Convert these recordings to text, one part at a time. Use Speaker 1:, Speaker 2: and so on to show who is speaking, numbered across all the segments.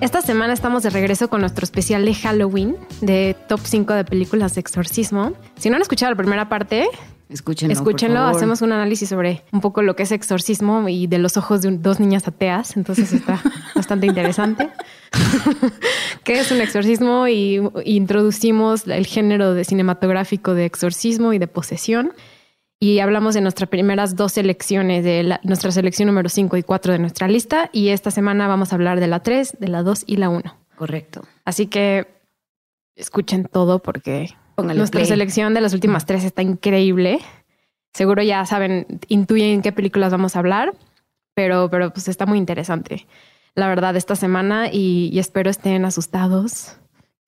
Speaker 1: Esta semana estamos de regreso con nuestro especial de Halloween, de top 5 de películas de exorcismo. Si no han escuchado la primera parte,
Speaker 2: Escúchenlo.
Speaker 1: escúchenlo.
Speaker 2: por favor.
Speaker 1: Hacemos un análisis sobre un poco lo que es exorcismo y de los ojos de un- dos niñas ateas. Entonces está bastante interesante. ¿Qué es un exorcismo? Y, y introducimos el género de cinematográfico de exorcismo y de posesión. Y hablamos de nuestras primeras dos selecciones, de la- nuestra selección número 5 y 4 de nuestra lista. Y esta semana vamos a hablar de la 3, de la 2 y la 1.
Speaker 2: Correcto.
Speaker 1: Así que escuchen todo porque
Speaker 2: Póngale
Speaker 1: nuestra
Speaker 2: play.
Speaker 1: selección de las últimas tres está increíble. Seguro ya saben, intuyen qué películas vamos a hablar, pero, pero pues está muy interesante. La verdad, esta semana y, y espero estén asustados.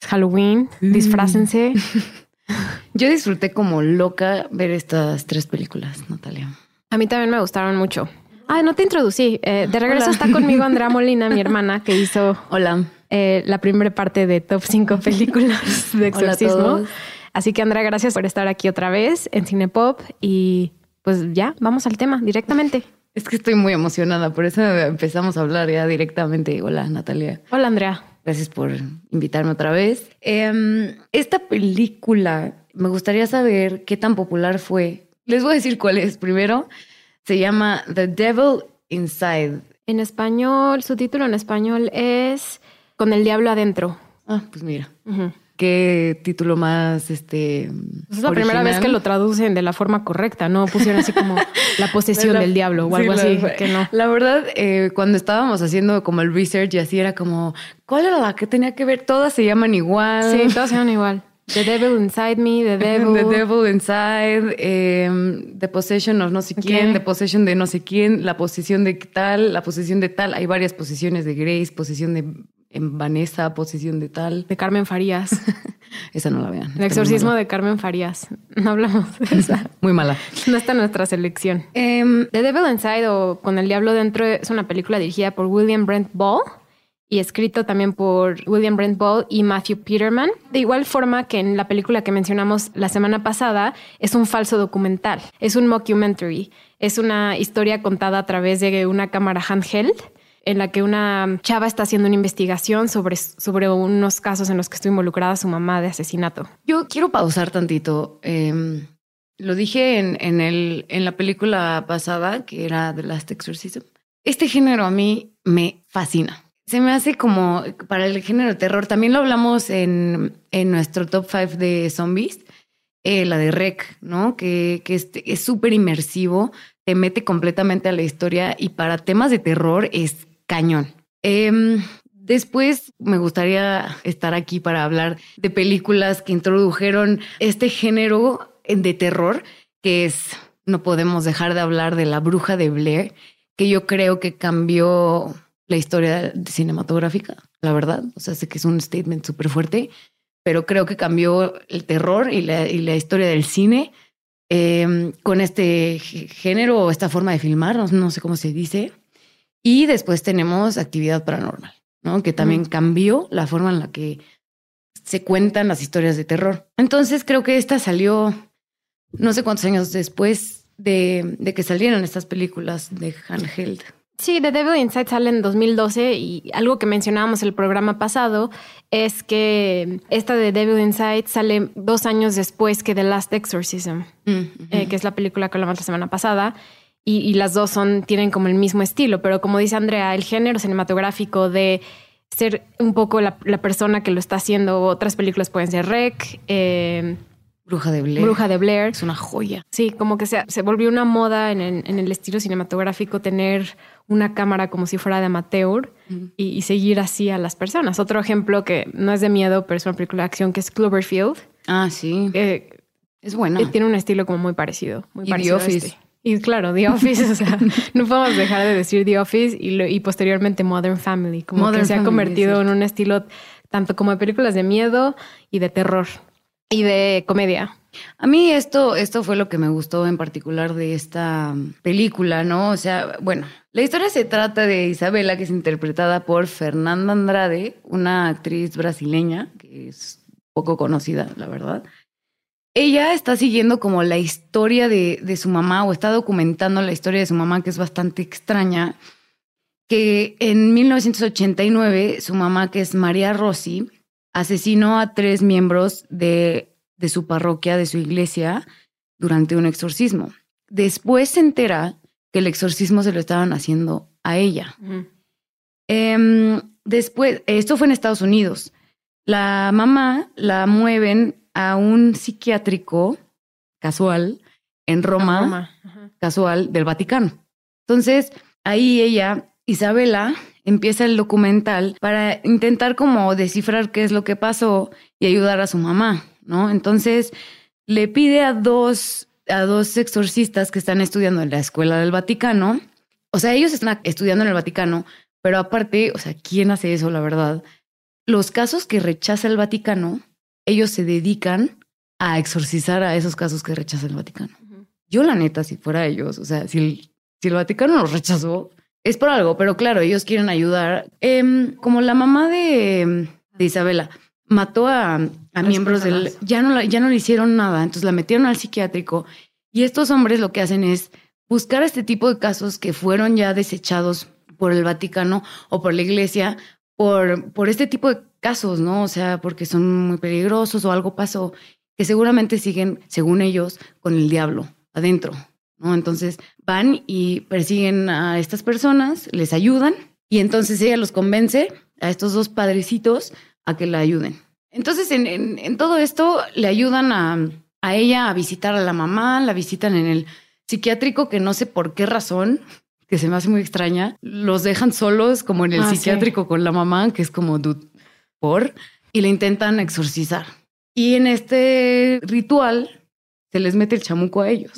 Speaker 1: Es Halloween,
Speaker 2: Mm.
Speaker 1: disfrácense.
Speaker 2: Yo disfruté como loca ver estas tres películas, Natalia.
Speaker 1: A mí también me gustaron mucho. Ah, no te introducí. Eh, de regreso
Speaker 2: Hola.
Speaker 1: está conmigo Andrea Molina, mi hermana, que hizo
Speaker 2: Hola.
Speaker 1: eh, la primera parte de Top 5 películas de exorcismo. Así que Andrea, gracias por estar aquí otra vez en Cinepop y pues ya, vamos al tema directamente.
Speaker 2: Es que estoy muy emocionada, por eso empezamos a hablar ya directamente. Hola, Natalia.
Speaker 1: Hola Andrea.
Speaker 2: Gracias por invitarme otra vez. Em, esta película, me gustaría saber qué tan popular fue. Les voy a decir cuál es primero. Se llama The Devil Inside.
Speaker 1: En español, su título en español es Con el diablo adentro.
Speaker 2: Ah, pues mira,
Speaker 1: Ujú.
Speaker 2: Qué título más este.
Speaker 1: Pues es la primera vez que lo traducen de la forma correcta, no pusieron así como la posesión
Speaker 2: La-
Speaker 1: del diablo o
Speaker 2: sí,
Speaker 1: algo
Speaker 2: la-
Speaker 1: así, que no.
Speaker 2: La verdad, eh, cuando estábamos haciendo como el research y así era como, ¿cuál era la que tenía que ver? Todas se llaman igual.
Speaker 1: Sí, todas eran igual. The Devil Inside Me, The Devil.
Speaker 2: The Devil Inside, eh, The Possession of no sé quién. The Possession de no sé quién, la posesión de tal, la posesión de tal. Hay varias posiciones de Grace, posesión de en Vanessa, posesión de tal.
Speaker 1: de Carmen Farías.
Speaker 2: Esa no la vean.
Speaker 1: El exorcismo de Carmen Farías. No hablamos de esa.
Speaker 2: Muy mala.
Speaker 1: No está en nuestra selección.
Speaker 2: Em,
Speaker 1: The Devil Inside o Con el Diablo Dentro es una película dirigida por William Brent Ball y escrito también por William Brent Ball y Matthew Peterman. De igual forma que en la película que mencionamos la semana pasada, es un falso documental, es un mockumentary, es una historia contada a través de una cámara handheld en la que una chava está haciendo una investigación sobre, sobre unos casos en los que estuvo involucrada su mamá de asesinato.
Speaker 2: Yo quiero pausar tantito. Em, lo dije en, en, el, en la película pasada, que era The Last Exorcism. Este género a mí me fascina. Se me hace como para el género de terror. También lo hablamos en, en nuestro top 5 de zombies. eh, la de Rec, ¿no? Que, que es súper inmersivo, te mete completamente a la historia y para temas de terror es cañón. Em, después me gustaría estar aquí para hablar de películas que introdujeron este género de terror, que es, no podemos dejar de hablar de La Bruja de Blair, que yo creo que cambió la historia cinematográfica, la verdad. O sea, sé que es un statement súper fuerte, pero creo que cambió el terror y la, historia del cine eh, con este gé- género o esta forma de filmar, no sé cómo se dice. Y después tenemos actividad paranormal, ¿no? Que también
Speaker 1: Mm.
Speaker 2: cambió la forma en la que se cuentan las historias de terror. Entonces creo que esta salió no sé cuántos años después de, de que salieron estas películas de handheld.
Speaker 1: Sí, The Devil Inside sale en 2012 y algo que mencionábamos el programa pasado es que esta de Devil Inside sale dos años después que The Last Exorcism, eh, que es la película que hablamos la semana pasada. Y, y las dos son, tienen como el mismo estilo, pero como dice Andrea, el género cinematográfico de ser un poco la, la persona que lo está haciendo, otras películas pueden ser Rec, eh,
Speaker 2: Bruja de Blair.
Speaker 1: Bruja de Blair.
Speaker 2: Es una joya.
Speaker 1: Sí, como que se, se volvió una moda en el, en el estilo cinematográfico tener una cámara como si fuera de amateur y, y seguir así a las personas. Otro ejemplo que no es de miedo, pero es una película de acción que es Cloverfield,
Speaker 2: Ah, sí.
Speaker 1: que
Speaker 2: Es buena.
Speaker 1: que tiene un estilo como muy parecido. Muy
Speaker 2: Y The
Speaker 1: parecido a
Speaker 2: Office.
Speaker 1: este. Y claro, The Office, o sea, no podemos dejar de decir The Office y, lo- y posteriormente Modern Family, como
Speaker 2: Modern
Speaker 1: que se ha convertido en un estilo tanto como de películas de miedo y de terror. y de comedia.
Speaker 2: A mí esto, esto fue lo que me gustó en particular de esta película, ¿no? O sea, bueno, la historia se trata de Isabela, que es interpretada por Fernanda Andrade, una actriz brasileña que es poco conocida, la verdad. Ella está siguiendo como la historia de, de su mamá o está documentando la historia de su mamá, que es bastante extraña, que en 1989 su mamá, que es María Rossi, asesinó a tres miembros de de su parroquia, de su iglesia, durante un exorcismo. Después se entera que el exorcismo se lo estaban haciendo a ella. Em, después, esto fue en Estados Unidos. La mamá la mueven a un psiquiátrico casual en Roma, casual del Vaticano. Entonces, ahí ella, Isabela, empieza el documental para intentar como descifrar qué es lo que pasó y ayudar a su mamá. ¿no? Entonces le pide a dos, a dos exorcistas que están estudiando en la Escuela del Vaticano, o sea, ellos están estudiando en el Vaticano, pero aparte, o sea, ¿quién hace eso, la verdad? Los casos que rechaza el Vaticano, ellos se dedican a exorcizar a esos casos que rechaza el Vaticano. Yo, la neta, si fuera ellos, o sea, si el, si el Vaticano los rechazó, es por algo, pero claro, ellos quieren ayudar. Em, como la mamá de, de Isabela, mató a, miembros del... Ya no, ya no le hicieron nada, entonces la metieron al psiquiátrico y estos hombres lo que hacen es buscar este tipo de casos que fueron ya desechados por el Vaticano o por la Iglesia por, por este tipo de casos, ¿no? O sea, porque son muy peligrosos o algo pasó, que seguramente siguen, según ellos, con el diablo adentro, ¿no? Entonces van y persiguen a estas personas, les ayudan y entonces ella los convence a estos dos padrecitos a que la ayuden. Entonces, en, todo esto le ayudan a, ella a visitar a la mamá, la visitan en el psiquiátrico, que no sé por qué razón, que se me hace muy extraña, los dejan solos como en el ah, psiquiátrico con la mamá, que es como por, y le intentan exorcizar. Y en este ritual se les mete el chamuco a ellos.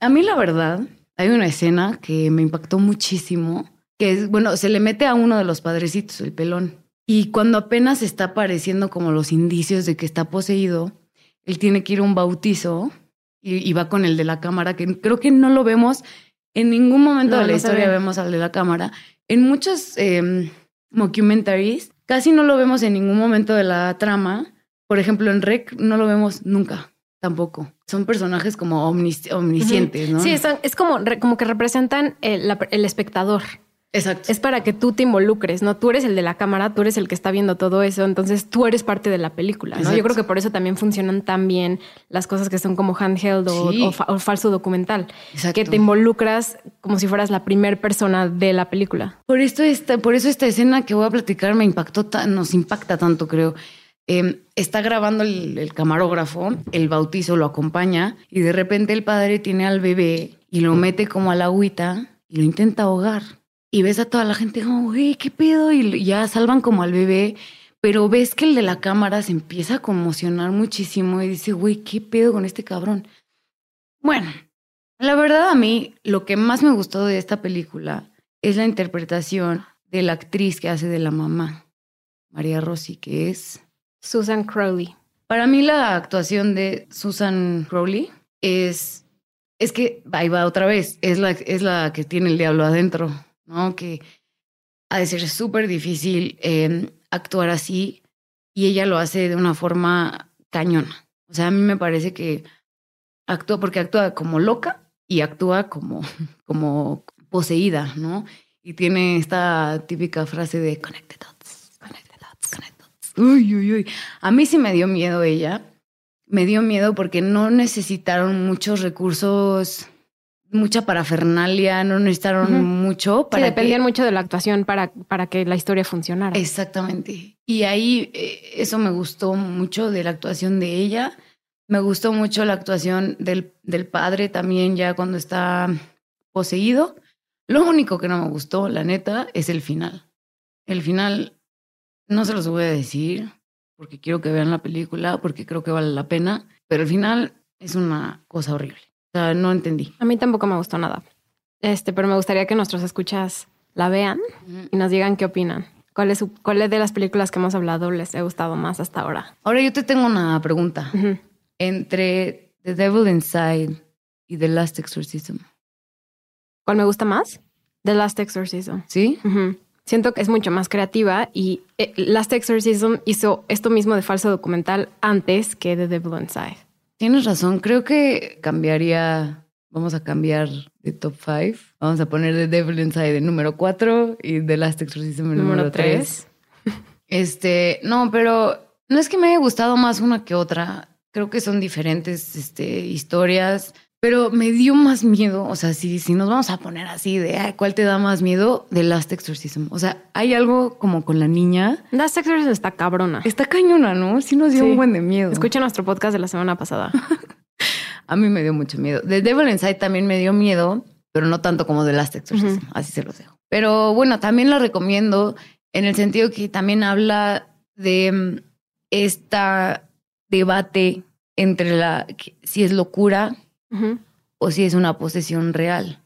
Speaker 2: A mí la verdad, hay una escena que me impactó muchísimo, que es, bueno, se le mete a uno de los padrecitos, el pelón. Y cuando apenas está apareciendo como los indicios de que está poseído, él tiene que ir a un bautizo y, va con el de la cámara, que creo que no lo vemos en ningún momento de la historia, vemos al de la cámara. En muchos eh, mockumentaries casi no lo vemos en ningún momento de la trama. Por ejemplo, en Rec no lo vemos nunca. Tampoco. Son personajes como omniscientes, ¿no?
Speaker 1: Sí, es, como, como que representan el espectador.
Speaker 2: Exacto.
Speaker 1: Es para que tú te involucres, ¿no? Tú eres el de la cámara, tú eres el que está viendo todo eso, entonces tú eres parte de la película, ¿no? Yo creo que por eso también funcionan tan bien las cosas que son como handheld o, falso documental, que te involucras como si fueras la primera persona de la película.
Speaker 2: Por esto esta, por eso esta escena que voy a platicar me impactó, nos impacta tanto, creo. Em, está grabando el, el camarógrafo, el bautizo lo acompaña y de repente el padre tiene al bebé y lo mete como a la agüita y lo intenta ahogar y ves a toda la gente como, güey, ¿qué pedo? Y ya salvan como al bebé, pero ves que el de la cámara se empieza a conmocionar muchísimo y dice, güey, ¿qué pedo con este cabrón? Bueno, la verdad a mí lo que más me gustó de esta película es la interpretación de la actriz que hace de la mamá, María Rossi, que es
Speaker 1: Susan Crowley.
Speaker 2: Para mí la actuación de Susan Crowley es, es que ahí va otra vez, es la, es la que tiene el diablo adentro. ¿No? Que ha de ser súper difícil em, actuar así y ella lo hace de una forma cañona. O sea, a mí me parece que actúa porque actúa como loca y actúa como, como poseída, ¿no? Y tiene esta típica frase de connect the dots, connect the dots, connect the dots. Uy, uy, uy. A mí sí me dio miedo ella. Me dio miedo porque no necesitaron muchos recursos mucha parafernalia, no necesitaron mucho
Speaker 1: para. Sí, dependían mucho de la actuación para, para que la historia funcionara.
Speaker 2: Exactamente. Y ahí eh, eso me gustó mucho de la actuación de ella. Me gustó mucho la actuación del, del padre también, ya cuando está poseído. Lo único que no me gustó, la neta, es el final. El final, no se los voy a decir, porque quiero que vean la película, porque creo que vale la pena, pero el final es una cosa horrible no entendí.
Speaker 1: A mí tampoco me gustó nada. Este, pero me gustaría que nuestros escuchas la vean y nos digan qué opinan. ¿Cuál es, su- cuál es de las películas que hemos hablado les ha gustado más hasta ahora?
Speaker 2: Ahora yo te tengo una pregunta. Entre The Devil Inside y The Last Exorcism,
Speaker 1: ¿Cuál me gusta más? The Last Exorcism.
Speaker 2: ¿sí?
Speaker 1: Siento que es mucho más creativa y eh, Last Exorcism hizo esto mismo de falso documental antes que The Devil Inside.
Speaker 2: Tienes razón, creo que cambiaría, vamos a cambiar de top 5. Vamos a poner The Devil Inside en número 4 y The Last Exorcism en número 3. Este, no, pero no es que me haya gustado más una que otra. Creo que son diferentes este, historias, pero me dio más miedo. O sea, si, si nos vamos a poner así de "Ay, cuál te da más miedo, The Last Exorcism. O sea, hay algo como con la niña.
Speaker 1: Last Exorcism está cabrona.
Speaker 2: Está cañona, ¿no? Sí nos dio
Speaker 1: Sí.
Speaker 2: un buen de miedo.
Speaker 1: Escucha nuestro podcast de la semana pasada.
Speaker 2: A mí me dio mucho miedo. The Devil Inside también me dio miedo, pero no tanto como The Last Exorcism. Así se los dejo. Pero bueno, también la recomiendo en el sentido que también habla de esta debate entre la si es locura O si es una posesión real.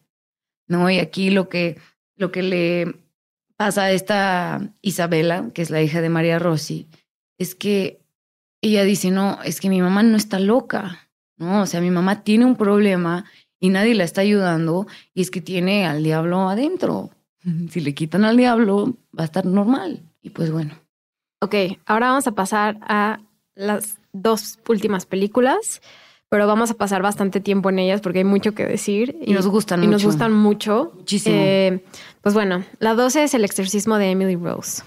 Speaker 2: ¿No? Y aquí lo que, lo que le pasa a esta Isabela, que es la hija de María Rossi, es que ella dice, no, es que mi mamá no está loca, ¿no? O sea, mi mamá tiene un problema y nadie la está ayudando y es que tiene al diablo adentro. Si le quitan al diablo, va a estar normal. Y pues bueno.
Speaker 1: Ok, ahora vamos a pasar a las dos últimas películas, pero vamos a pasar bastante tiempo en ellas porque hay mucho que decir.
Speaker 2: Y nos gustan
Speaker 1: y nos
Speaker 2: mucho.
Speaker 1: gustan mucho.
Speaker 2: Muchísimo.
Speaker 1: Eh, pues bueno, la 12 es El exorcismo de Emily Rose.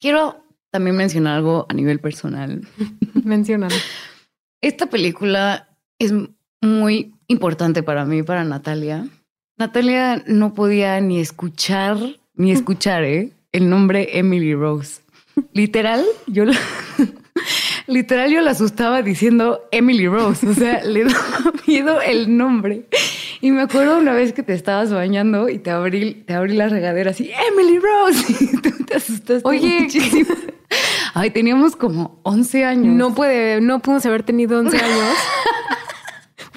Speaker 2: Quiero también mencionar algo a nivel personal.
Speaker 1: Mencionan.
Speaker 2: Esta película es muy importante para mí, para Natalia. Natalia no podía ni escuchar, ni escuchar, ¿eh? El nombre Emily Rose. Literal, yo la, literal yo la asustaba diciendo Emily Rose. O sea, le daba miedo el nombre. Y me acuerdo una vez que te estabas bañando y te abrí, te abrí la regadera así, Emily Rose. Y tú te asustaste
Speaker 1: Oye,
Speaker 2: muchísimo. Ay, teníamos como 11 años.
Speaker 1: No puede, no pudimos haber tenido 11 años.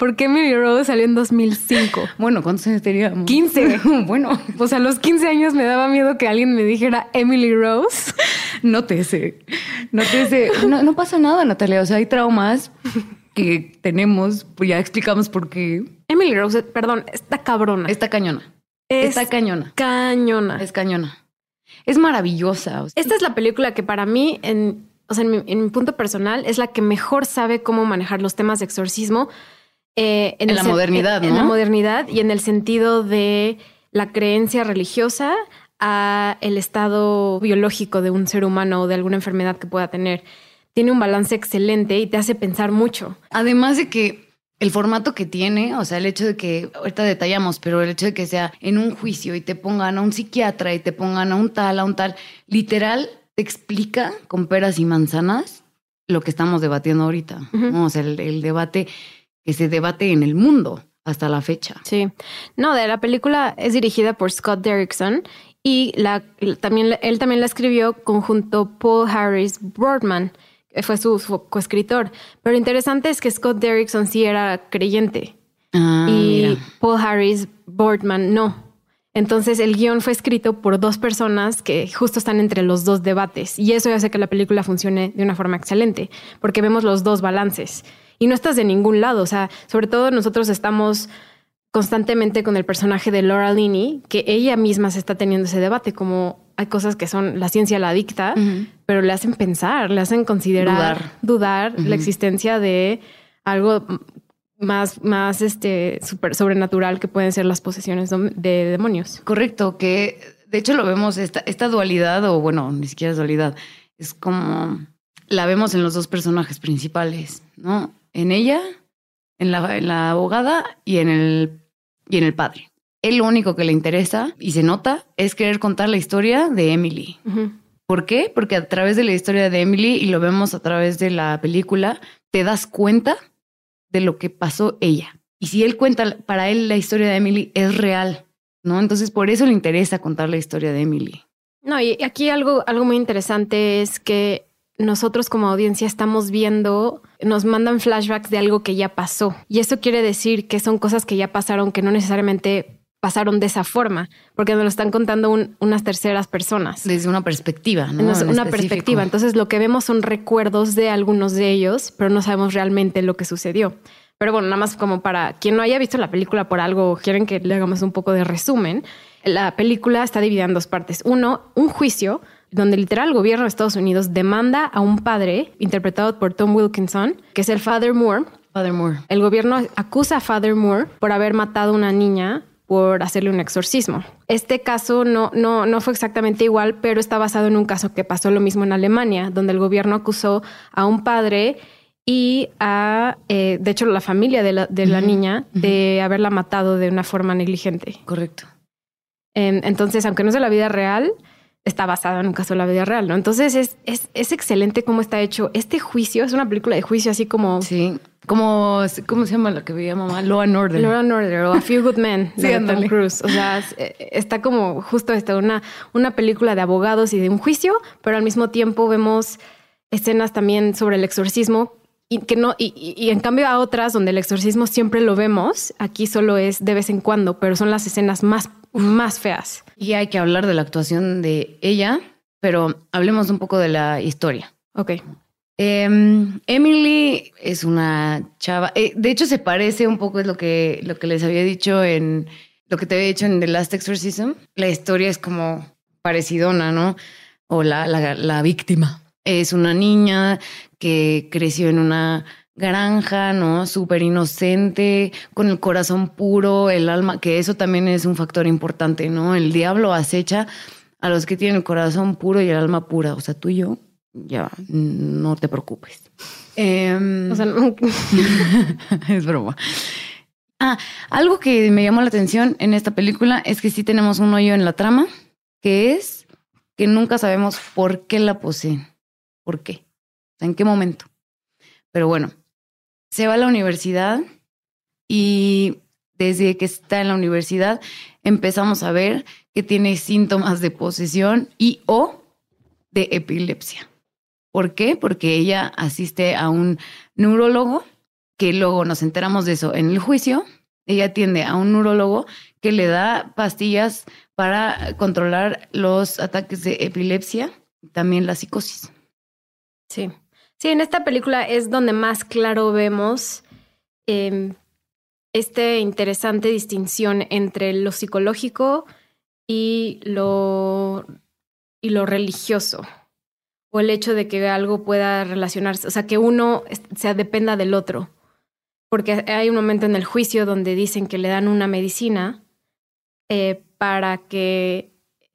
Speaker 1: Porque Emily Rose salió en 2005.
Speaker 2: Bueno, ¿cuántos años teníamos?
Speaker 1: 15.
Speaker 2: bueno,
Speaker 1: O sea, a los 15 años me daba miedo que alguien me dijera Emily Rose.
Speaker 2: nótese. Nótese. No, no pasa nada, Natalia. O sea, hay traumas que tenemos. Pues ya explicamos por qué.
Speaker 1: Emily Rose, perdón, está cabrona.
Speaker 2: Está cañona.
Speaker 1: Es
Speaker 2: Está cañona.
Speaker 1: cañona.
Speaker 2: Es cañona. Es maravillosa. o sea,
Speaker 1: Esta es la película que para mí, en, o sea, en mi, en mi punto personal, es la que mejor sabe cómo manejar los temas de exorcismo. Eh,
Speaker 2: En la modernidad,
Speaker 1: en, en
Speaker 2: ¿no?
Speaker 1: la modernidad y en el sentido de la creencia religiosa a el estado biológico de un ser humano o de alguna enfermedad que pueda tener. Tiene un balance excelente y te hace pensar mucho.
Speaker 2: Además de que el formato que tiene, o sea, el hecho de que, ahorita detallamos, pero el hecho de que sea en un juicio y te pongan a un psiquiatra y te pongan a un tal, a un tal, literal te explica con peras y manzanas lo que estamos debatiendo ahorita. O sea, el, el debate que se debate en el mundo hasta la fecha.
Speaker 1: Sí. No, de la película es dirigida por Scott Derrickson y la, también, él también la escribió conjunto Paul Harris Boardman, que fue su, su coescritor. Pero interesante es que Scott Derrickson sí era creyente
Speaker 2: Ah,
Speaker 1: y
Speaker 2: mira.
Speaker 1: Paul Harris Boardman no. Entonces el guion fue escrito por dos personas que justo están entre los dos debates y eso hace que la película funcione de una forma excelente porque vemos los dos balances y no estás de ningún lado, o sea, sobre todo nosotros estamos constantemente con el personaje de Laura Linney, que ella misma se está teniendo ese debate, como hay cosas que son la ciencia la dicta, pero le hacen pensar, le hacen considerar,
Speaker 2: Dudar.
Speaker 1: la existencia de algo más, más este, super, sobrenatural que pueden ser las posesiones de demonios.
Speaker 2: Correcto, que de hecho lo vemos, esta, esta dualidad, o bueno, ni siquiera es dualidad, es como la vemos en los dos personajes principales, ¿no? En ella, en la, en la abogada y en, el, y en el padre. Él lo único que le interesa, y se nota, es querer contar la historia de Emily. ¿Por qué? Porque a través de la historia de Emily, y lo vemos a través de la película, te das cuenta de lo que pasó ella. Y si él cuenta, para él la historia de Emily es real, ¿no? Entonces por eso le interesa contar la historia de Emily.
Speaker 1: No, y aquí algo, algo muy interesante es que nosotros como audiencia estamos viendo, nos mandan flashbacks de algo que ya pasó. Y eso quiere decir que son cosas que ya pasaron, que no necesariamente pasaron de esa forma, porque nos lo están contando unas terceras personas.
Speaker 2: Desde una perspectiva, ¿no?
Speaker 1: una perspectiva. Entonces lo que vemos son recuerdos de algunos de ellos, pero no sabemos realmente lo que sucedió. Pero bueno, nada más como para quien no haya visto la película por algo, quieren que le hagamos un poco de resumen. La película está dividida en dos partes. Uno, un juicio donde literal el gobierno de Estados Unidos demanda a un padre, interpretado por Tom Wilkinson, que es el Father Moore.
Speaker 2: Father Moore.
Speaker 1: El gobierno acusa a Father Moore por haber matado a una niña por hacerle un exorcismo. Este caso no, no, no fue exactamente igual, pero está basado en un caso que pasó lo mismo en Alemania, donde el gobierno acusó a un padre y a, eh, de hecho, la familia de la, de la niña de haberla matado de una forma negligente.
Speaker 2: Correcto.
Speaker 1: entonces, aunque no es de la vida real, está basado en un caso de la vida real, ¿no? Entonces, es, es, es, excelente cómo está hecho. Este juicio es una película de juicio así como...
Speaker 2: Sí, como, ¿cómo se llama la que veía mamá? Law and Order.
Speaker 1: Law and Order o A Few Good Men de Tom Cruise. O sea, eh, está como justo esta, una, una película de abogados y de un juicio, pero al mismo tiempo vemos escenas también sobre el exorcismo y que no, y, en cambio a otras donde el exorcismo siempre lo vemos, aquí solo es de vez en cuando, pero son las escenas más, más feas.
Speaker 2: Y hay que hablar de la actuación de ella, pero hablemos un poco de la historia.
Speaker 1: Ok.
Speaker 2: Em, Emily es una chava, eh, de hecho se parece un poco es lo que, lo que les había dicho en, lo que te había dicho en The Last Exorcism. La historia es como parecidona, ¿no? O la, la, la víctima. Es una niña que creció en una granja, ¿no? Súper inocente, con el corazón puro, el alma, que eso también es un factor importante, ¿no? El diablo acecha a los que tienen el corazón puro y el alma pura. O sea, tú y yo, ya, no te preocupes. Em, o sea, es broma. Ah, algo que me llamó la atención en esta película es que sí tenemos un hoyo en la trama, que es que nunca sabemos por qué la poseen. ¿Por qué? ¿En qué momento? Pero bueno, se va a la universidad y desde que está en la universidad empezamos a ver que tiene síntomas de posesión y o de epilepsia. ¿Por qué? Porque ella asiste a un neurólogo, que luego nos enteramos de eso en el juicio. Ella atiende a un neurólogo que le da pastillas para controlar los ataques de epilepsia y también la psicosis.
Speaker 1: Sí. Sí, en esta película es donde más claro vemos eh, esta interesante distinción entre lo psicológico y lo, y lo religioso. O el hecho de que algo pueda relacionarse, o sea, que uno se dependa del otro. Porque hay un momento en el juicio donde dicen que le dan una medicina eh, para que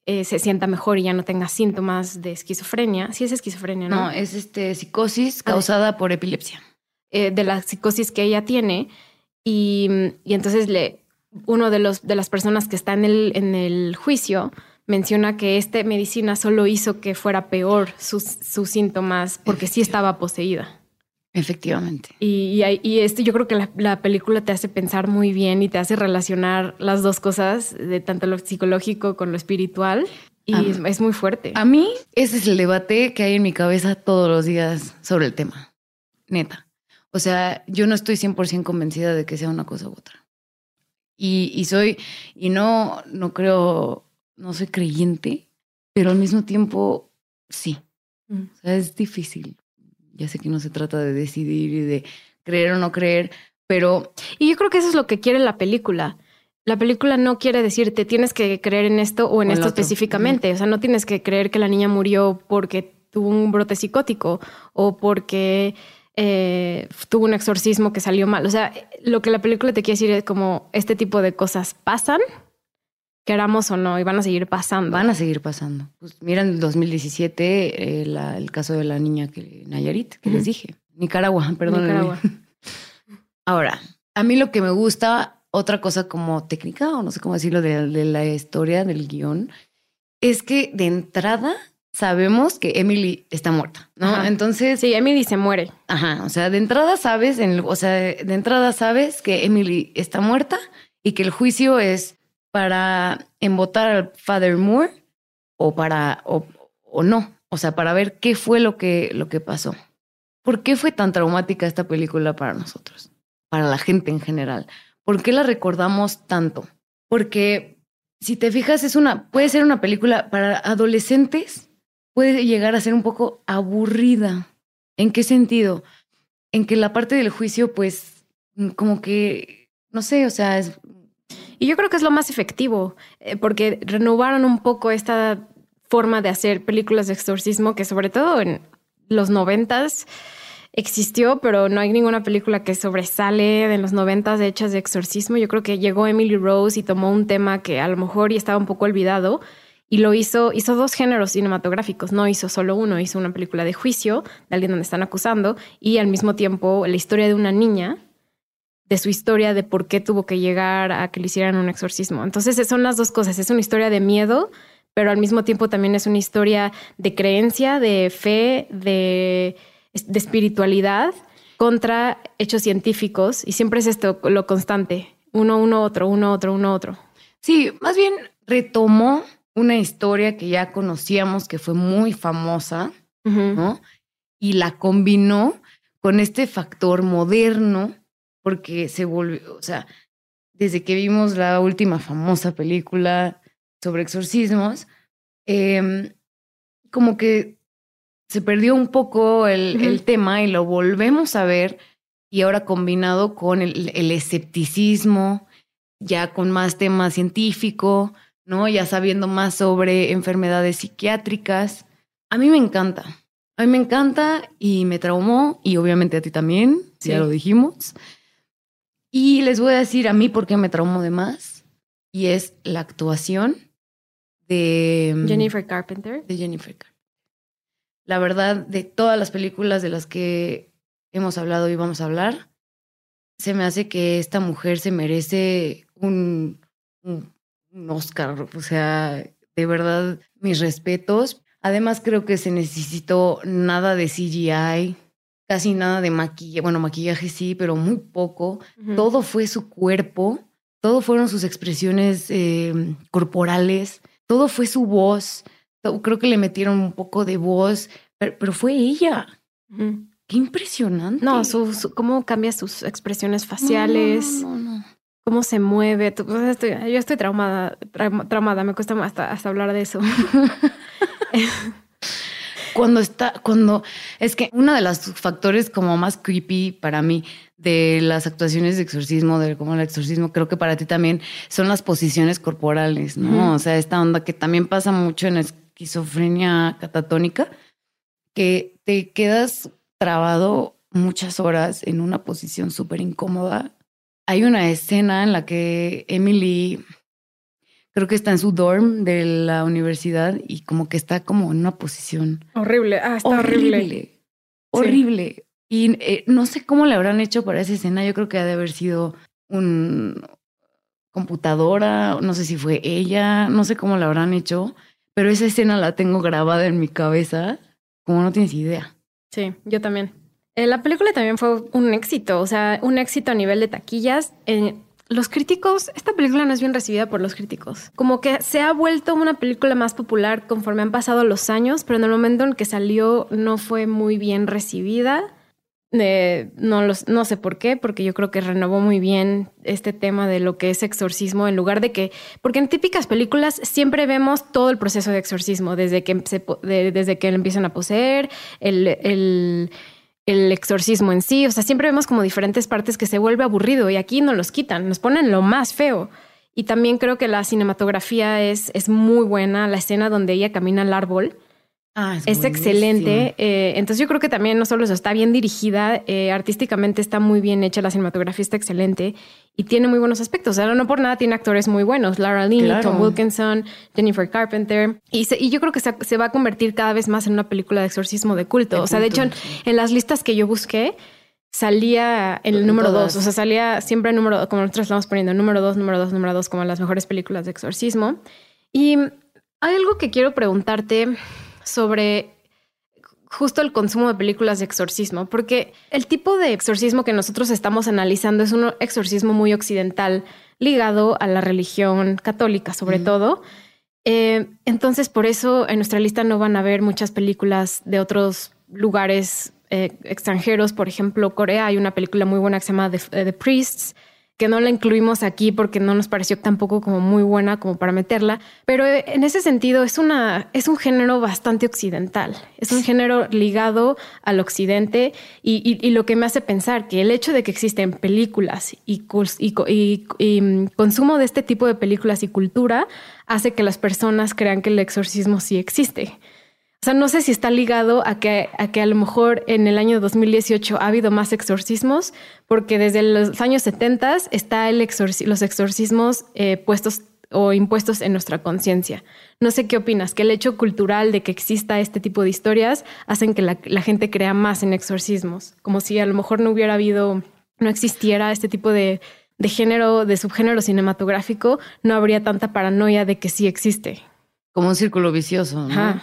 Speaker 1: eh, se sienta mejor y ya no tenga síntomas de esquizofrenia. Sí es esquizofrenia, ¿no?
Speaker 2: No, es este psicosis ah, causada por epilepsia.
Speaker 1: Eh, de la psicosis que ella tiene. Y, y, entonces le, uno de, los, de las personas que está en el, en el juicio menciona que esta medicina solo hizo que fuera peor sus, sus síntomas porque sí estaba poseída.
Speaker 2: Efectivamente.
Speaker 1: Y, y, esto yo creo que la, la, película te hace pensar muy bien y te hace relacionar las dos cosas, de tanto lo psicológico con lo espiritual. Y es, muy fuerte.
Speaker 2: A mí, ese es el debate que hay en mi cabeza todos los días sobre el tema. Neta. O sea, yo no estoy 100% convencida de que sea una cosa u otra. Y, y soy, y no, no creo, no soy creyente, pero al mismo tiempo sí. Mm. O sea, es difícil ya sé que no se trata de decidir y de creer o no creer, pero...
Speaker 1: Y yo creo que eso es lo que quiere la película. La película no quiere decirte tienes que creer en esto o en esto específicamente. O sea, no tienes que creer que la niña murió porque tuvo un brote psicótico o porque eh, tuvo un exorcismo que salió mal. O sea, lo que la película te quiere decir es como este tipo de cosas pasan queramos o no, y van a seguir pasando.
Speaker 2: Van a seguir pasando. Pues mira, en el 2017, eh, el caso de la niña que, Nayarit, que les dije. Nicaragua, perdón. Nicaragua. Ahora, a mí lo que me gusta, otra cosa como técnica, o no sé cómo decirlo, de, la historia, del guion, es que de entrada sabemos que Emily está muerta, ¿no?
Speaker 1: Entonces. Sí, Emily se muere.
Speaker 2: Ajá. O sea, de entrada sabes, en o sea, de entrada sabes que Emily está muerta y que el juicio es para embotar al Father Moore o para o, o, no, o sea, para ver qué fue lo que, lo que pasó. ¿Por qué fue tan traumática esta película para nosotros? Para la gente en general. ¿Por qué la recordamos tanto? porque si te fijas, es una, puede ser una película para adolescentes, puede llegar a ser un poco aburrida. ¿En qué sentido? En que la parte del juicio, pues, como que, no sé, o sea, es...
Speaker 1: Y yo creo que es lo más efectivo, eh, porque renovaron un poco esta forma de hacer películas de exorcismo que sobre todo en los noventas existió, pero no hay ninguna película que sobresale de los noventas hechas de exorcismo. Yo creo que llegó Emily Rose y tomó un tema que a lo mejor y estaba un poco olvidado y lo hizo, hizo dos géneros cinematográficos, no hizo solo uno, hizo una película de juicio de alguien donde están acusando y al mismo tiempo la historia de una niña, de su historia de por qué tuvo que llegar a que le hicieran un exorcismo. Entonces son las dos cosas, es una historia de miedo, pero al mismo tiempo también es una historia de creencia, de fe, de de espiritualidad contra hechos científicos y siempre es esto lo constante, uno, uno, otro, uno, otro, uno, otro.
Speaker 2: Sí, más bien retomó una historia que ya conocíamos, que fue muy famosa, ¿no? Y la combinó con este factor moderno, porque se volvió, o sea, desde que vimos la última famosa película sobre exorcismos, em, como que se perdió un poco el, tema y lo volvemos a ver y ahora combinado con el, escepticismo, ya con más tema científico, ¿no? Ya sabiendo más sobre enfermedades psiquiátricas. A mí me encanta. A mí me encanta y me traumó y obviamente a ti también, ya lo dijimos. Y les voy a decir a mí por qué me traumó de más y es la actuación de
Speaker 1: mm, Jennifer Carpenter.
Speaker 2: De Jennifer Carpenter la verdad, de todas las películas de las que hemos hablado y vamos a hablar, se me hace que esta mujer se merece un, un, Oscar. O sea, de verdad, mis respetos. Además, creo que se necesitó nada de CGI, casi nada de maquillaje. Bueno, maquillaje sí, pero muy poco. Todo fue su cuerpo, todo fueron sus expresiones eh, corporales, todo fue su voz creo que le metieron un poco de voz, pero, fue ella. Qué impresionante.
Speaker 1: No, su, cómo cambia sus expresiones faciales. No, no, cómo se mueve. yo estoy traumada, traumada, me cuesta hasta, hasta hablar de eso.
Speaker 2: cuando está, cuando es que uno de los factores como más creepy para mí de las actuaciones de exorcismo, de como el exorcismo, creo que para ti también son las posiciones corporales, ¿no? O sea, esta onda que también pasa mucho en esquizofrenia catatónica, que te quedas trabado muchas horas en una posición súper incómoda. Hay una escena en la que Emily creo que está en su dorm de la universidad y como que está como en una posición
Speaker 1: horrible. Ah, está horrible.
Speaker 2: Horrible. Y eh, no sé cómo le habrán hecho para esa escena. Yo creo que ha de haber sido un computadora, no sé si fue ella, no sé cómo la habrán hecho, pero esa escena la tengo grabada en mi cabeza, como no tienes idea.
Speaker 1: Sí, yo también. Eh, la película también fue un éxito, o sea, un éxito a nivel de taquillas. Eh, los críticos, esta película no es bien recibida por los críticos. Como que se ha vuelto una película más popular conforme han pasado los años, pero en el momento en que salió no fue muy bien recibida. Eh, no, los, no sé por qué, porque yo creo que renovó muy bien este tema de lo que es exorcismo, en lugar de que, porque en típicas películas siempre vemos todo el proceso de exorcismo, desde que, se, desde que empiezan a poseer, el, el, exorcismo en sí, o sea, siempre vemos como diferentes partes que se vuelve aburrido y aquí no los quitan, nos ponen lo más feo. Y también creo que la cinematografía es, es muy buena, la escena donde ella camina al árbol Ah, es, excelente. Eh, entonces yo creo que también no solo eso, está bien dirigida, eh, artísticamente está muy bien hecha, la cinematografía está excelente y tiene muy buenos aspectos. O sea, no por nada tiene actores muy buenos, Lara Linney, Tom Wilkinson, Jennifer Carpenter. Y, y yo creo que se, va a convertir cada vez más en una película de exorcismo de culto. o sea, de hecho, en, las listas que yo busqué, salía en el número dos. O sea, salía siempre el número, como nosotros estamos poniendo, número dos, número dos, número dos, como las mejores películas de exorcismo. Y hay algo que quiero preguntarte sobre justo el consumo de películas de exorcismo, porque el tipo de exorcismo que nosotros estamos analizando es un exorcismo muy occidental, ligado a la religión católica sobre todo. Eh, entonces, por eso en nuestra lista no van a ver muchas películas de otros lugares eh, extranjeros. Por ejemplo, Corea hay una película muy buena que se llama The, Priests. Que no la incluimos aquí porque no nos pareció tampoco como muy buena como para meterla, pero en ese sentido es una es un género bastante occidental, es un género ligado al occidente y, lo que me hace pensar que el hecho de que existen películas y, y, mm, consumo de este tipo de películas y cultura hace que las personas crean que el exorcismo sí existe. O sea, no sé si está ligado a que, a que a lo mejor en el año 2018 ha habido más exorcismos, porque desde los años 70 está el los exorcismos eh, puestos o impuestos en nuestra conciencia. No sé qué opinas, que el hecho cultural de que exista este tipo de historias hacen que la, gente crea más en exorcismos, como si a lo mejor no hubiera habido, no existiera este tipo de, de género, de subgénero cinematográfico, no habría tanta paranoia de que sí existe.
Speaker 2: Como un círculo vicioso. ¿no?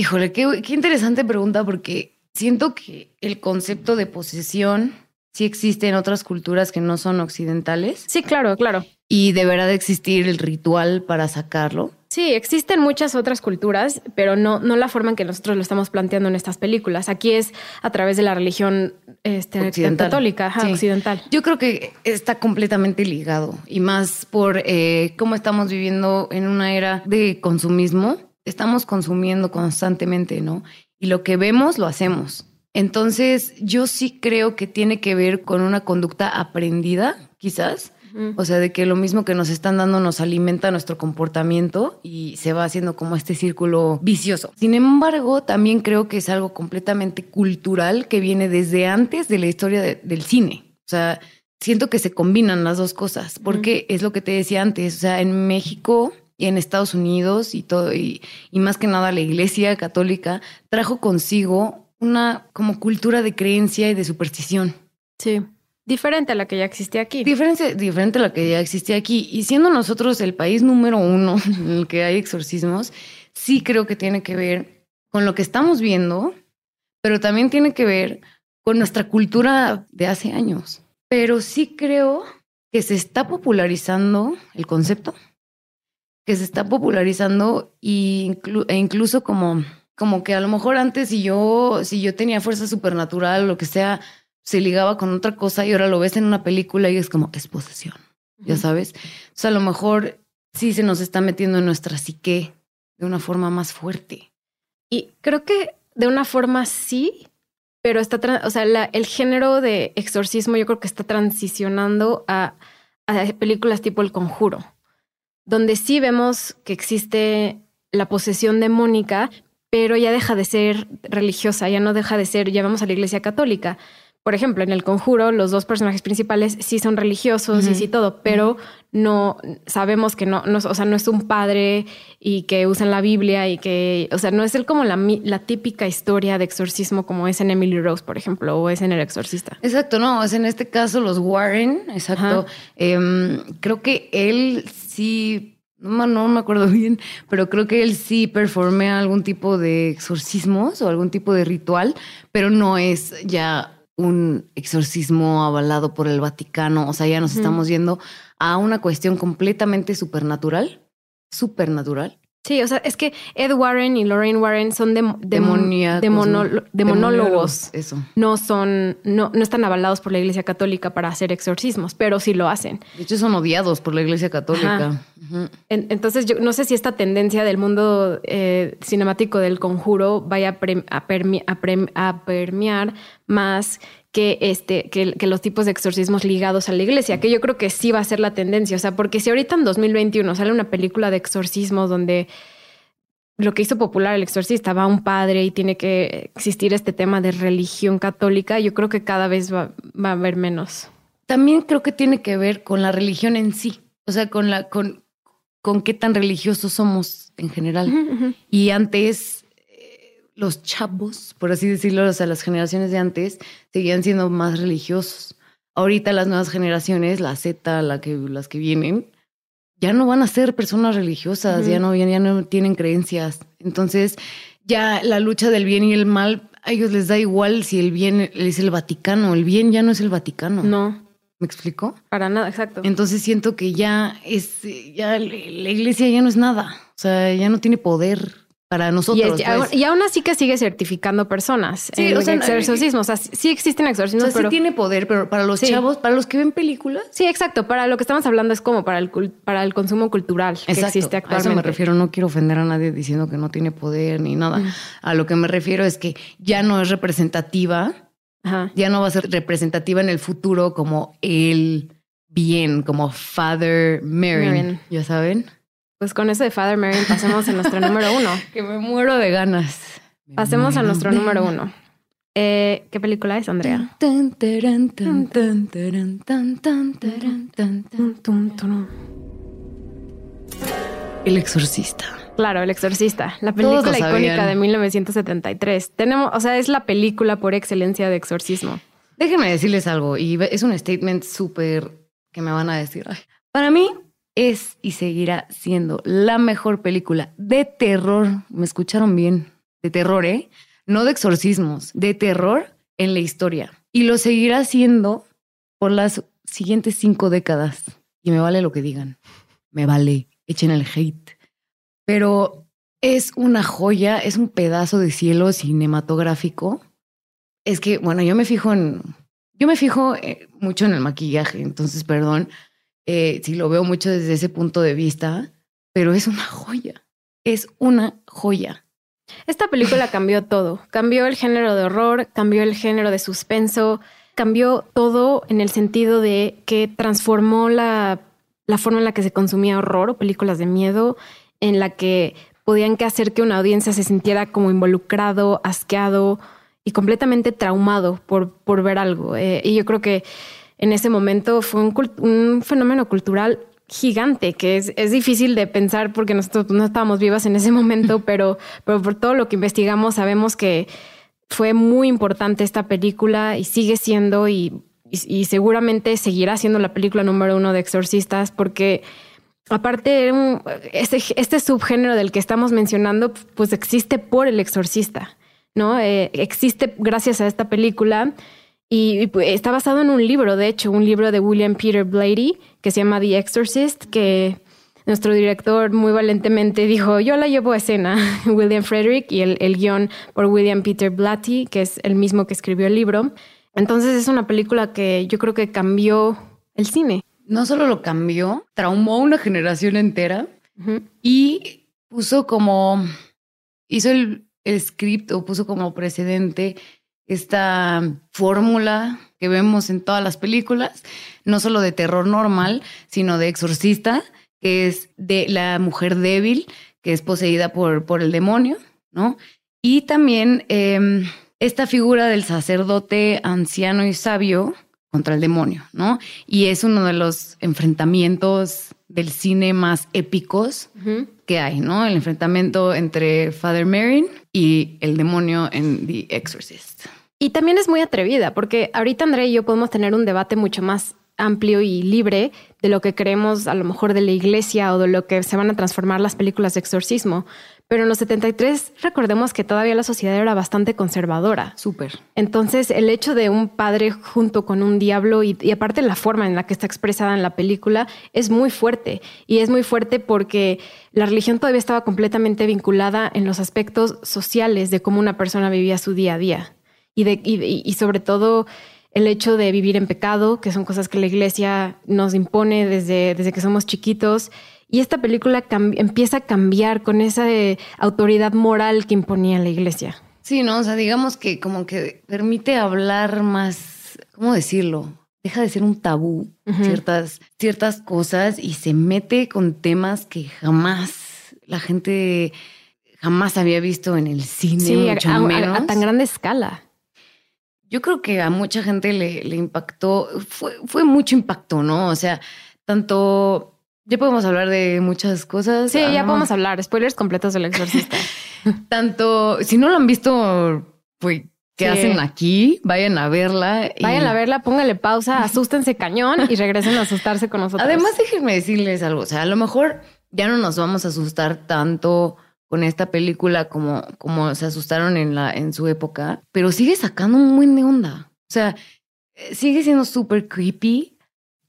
Speaker 2: Híjole, qué, qué interesante pregunta porque siento que el concepto de posesión sí existe en otras culturas que no son occidentales.
Speaker 1: Sí, claro, claro.
Speaker 2: Y deberá de existir el ritual para sacarlo.
Speaker 1: Sí, existen muchas otras culturas, pero no, no la forma en que nosotros lo estamos planteando en estas películas. Aquí es a través de la religión este, católica, occidental.
Speaker 2: Yo creo que está completamente ligado y más por eh, cómo estamos viviendo en una era de consumismo estamos consumiendo constantemente, ¿no? Y lo que vemos lo hacemos. Entonces, yo sí creo que tiene que ver con una conducta aprendida, quizás. O sea, de que lo mismo que nos están dando nos alimenta nuestro comportamiento y se va haciendo como este círculo vicioso. Sin embargo, también creo que es algo completamente cultural que viene desde antes de la historia del cine. O sea, siento que se combinan las dos cosas, porque es lo que te decía antes. O sea, en México y en Estados Unidos y todo, y, más que nada la Iglesia Católica trajo consigo una como cultura de creencia y de superstición.
Speaker 1: Sí. Diferente a la que ya existía aquí.
Speaker 2: Diferente, diferente a la que ya existía aquí. Y siendo nosotros el país número uno en el que hay exorcismos, sí creo que tiene que ver con lo que estamos viendo, pero también tiene que ver con nuestra cultura de hace años. Pero sí creo que se está popularizando el concepto que se está popularizando e incluso como, como que a lo mejor antes si yo, si yo tenía fuerza supernatural o lo que sea, se ligaba con otra cosa y ahora lo ves en una película y es como, es posesión, ya sabes. O sea, a lo mejor sí se nos está metiendo en nuestra psique de una forma más fuerte.
Speaker 1: Y creo que de una forma sí, pero está, o sea, el género de exorcismo yo creo que está transicionando a, a películas tipo El Conjuro donde sí vemos que existe la posesión demónica, pero ya deja de ser religiosa, ya no deja de ser, ya vamos a la iglesia católica. Por ejemplo, en el conjuro, los dos personajes principales sí son religiosos y sí todo, pero no sabemos que no, no, o sea, no es un padre y que usan la Biblia y que, o sea, no es el como la, la típica historia de exorcismo como es en Emily Rose, por ejemplo, o es en El Exorcista.
Speaker 2: Exacto, no, es en este caso los Warren, exacto. Em, creo que él sí no, no, me acuerdo bien, pero creo que él sí performea algún tipo de exorcismos o algún tipo de ritual, pero no es ya un exorcismo avalado por el Vaticano. O sea, ya nos estamos yendo a una cuestión completamente supernatural, supernatural.
Speaker 1: Sí, o sea, es que Ed Warren y Lorraine Warren son de, de, monólogos. Eso. No son, no, no están avalados por la Iglesia Católica para hacer exorcismos, pero sí lo hacen.
Speaker 2: De hecho, son odiados por la Iglesia Católica.
Speaker 1: entonces, yo no sé si esta tendencia del mundo eh, cinemático del conjuro vaya a, a, a permear más que, este, que, que, los tipos de exorcismos ligados a la iglesia, que yo creo que sí va a ser la tendencia. O sea, porque si ahorita en 2021 sale una película de exorcismos donde lo que hizo popular el exorcista va un padre y tiene que existir este tema de religión católica, yo creo que cada vez va, va a haber menos.
Speaker 2: También creo que tiene que ver con la religión en sí, o sea, con la con, con qué tan religiosos somos en general. Y antes los chavos, por así decirlo, o sea, las generaciones de antes seguían siendo más religiosos. Ahorita las nuevas generaciones, la Z, la que, las que vienen, ya no van a ser personas religiosas, ya, no, ya no tienen creencias. Entonces, ya la lucha del bien y el mal, a ellos les da igual si el bien es el Vaticano, el bien ya no es el Vaticano.
Speaker 1: No.
Speaker 2: ¿Me explico?
Speaker 1: Para nada, exacto.
Speaker 2: Entonces siento que ya es, ya la iglesia ya no es nada, o sea, ya no tiene poder para nosotros.
Speaker 1: Y,
Speaker 2: pues.
Speaker 1: y, aún así que sigue certificando personas. Sí, o sea, exorcismos. O sea, sí existen exorcismos.
Speaker 2: O sea, sí tiene poder, pero para los chavos, para los que ven películas.
Speaker 1: Sí, exacto. Para lo que estamos hablando es como para el, para el consumo cultural que existe actualmente.
Speaker 2: A eso me refiero. No quiero ofender a nadie diciendo que no tiene poder ni nada. A lo que me refiero es que ya no es representativa. Ya no va a ser representativa en el futuro como el bien, como Father Mary. Ya saben.
Speaker 1: Pues con eso de Father Mary pasemos a nuestro número uno.
Speaker 2: Que me muero de ganas.
Speaker 1: Pasemos a nuestro número uno. Eh, ¿Qué película es, Andrea?
Speaker 2: El Exorcista.
Speaker 1: Claro, El Exorcista, la película icónica de 1973. Tenemos, o sea, es la película por excelencia de exorcismo.
Speaker 2: Déjenme decirles algo, y es un statement súper que me van a decir. Para mí, es y seguirá siendo la mejor película de terror. ¿Me escucharon bien? De terror, ¿eh? No de exorcismos, de terror en la historia. Y lo seguirá siendo por las siguientes cinco décadas. Y me vale lo que digan. Me vale. Echen el hate. Pero es una joya, es un pedazo de cielo cinematográfico. Es que, bueno, yo me fijo en. Yo me fijo eh, mucho en el maquillaje, entonces, perdón eh, si lo veo mucho desde ese punto de vista, pero es una joya, es una joya.
Speaker 1: Esta película cambió todo, cambió el género de horror, cambió el género de suspenso, cambió todo en el sentido de que transformó la, la forma en la que se consumía horror o películas de miedo, en la que podían que hacer que una audiencia se sintiera como involucrado, asqueado y completamente traumado por, por ver algo. Eh, y yo creo que en ese momento fue un, fenómeno cultural gigante, que es, es, difícil de pensar porque nosotros no estábamos vivas en ese momento, pero, pero por todo lo que investigamos sabemos que fue muy importante esta película y sigue siendo y, y, seguramente seguirá siendo la película número uno de exorcistas porque aparte este, este subgénero del que estamos mencionando pues existe por el exorcista, ¿no? Eh, existe gracias a esta película y, pues, está basado en un libro, de hecho, un libro de William Peter Blatty que se llama The Exorcist, que nuestro director muy valentemente dijo, yo la llevo a escena, William Frederick, y el, el guion por William Peter Blatty, que es el mismo que escribió el libro. Entonces es una película que yo creo que cambió el cine.
Speaker 2: No solo lo cambió, traumó una generación entera y puso como, hizo el, el script o puso como precedente esta fórmula que vemos en todas las películas, no solo de terror normal, sino de exorcista, que es de la mujer débil, que es poseída por, por el demonio, ¿no? Y también em, esta figura del sacerdote anciano y sabio contra el demonio, ¿no? Y es uno de los enfrentamientos del cine más épicos que hay, ¿no? El enfrentamiento entre Father Merrin y el demonio en The Exorcist.
Speaker 1: Y también es muy atrevida, porque ahorita André y yo podemos tener un debate mucho más amplio y libre de lo que creemos a lo mejor de la iglesia o de lo que se van a transformar las películas de exorcismo. Pero en los 73 recordemos que todavía la sociedad era bastante conservadora.
Speaker 2: Súper.
Speaker 1: Entonces el hecho de un padre junto con un diablo y, y, aparte la forma en la que está expresada en la película es muy fuerte. Y es muy fuerte porque la religión todavía estaba completamente vinculada en los aspectos sociales de cómo una persona vivía su día a día y, de, y, sobre todo el hecho de vivir en pecado, que son cosas que la iglesia nos impone desde, desde que somos chiquitos. Y esta película empieza a cambiar con esa eh, autoridad moral que imponía la iglesia.
Speaker 2: Sí, ¿no? O sea, digamos que como que permite hablar más, ¿cómo decirlo? Deja de ser un tabú ciertas, ciertas cosas y se mete con temas que jamás la gente jamás había visto en el cine, sí, mucho menos.
Speaker 1: a tan grande escala.
Speaker 2: Yo creo que a mucha gente le, le impactó, fue, fue mucho impacto, ¿no? O sea, tanto ya podemos hablar de muchas cosas.
Speaker 1: Sí, ya podemos hablar. Spoilers completos del exorcista.
Speaker 2: Tanto, si no lo han visto, pues, ¿qué hacen aquí? Vayan a verla.
Speaker 1: Vayan a verla, pónganle pausa, asústense cañón y regresen a asustarse con nosotros.
Speaker 2: Además, déjenme decirles algo. O sea, a lo mejor ya no nos vamos a asustar tanto con esta película como, como se asustaron en, la, en su época, pero sigue sacando un buen de onda. O sea, eh, sigue siendo súper creepy.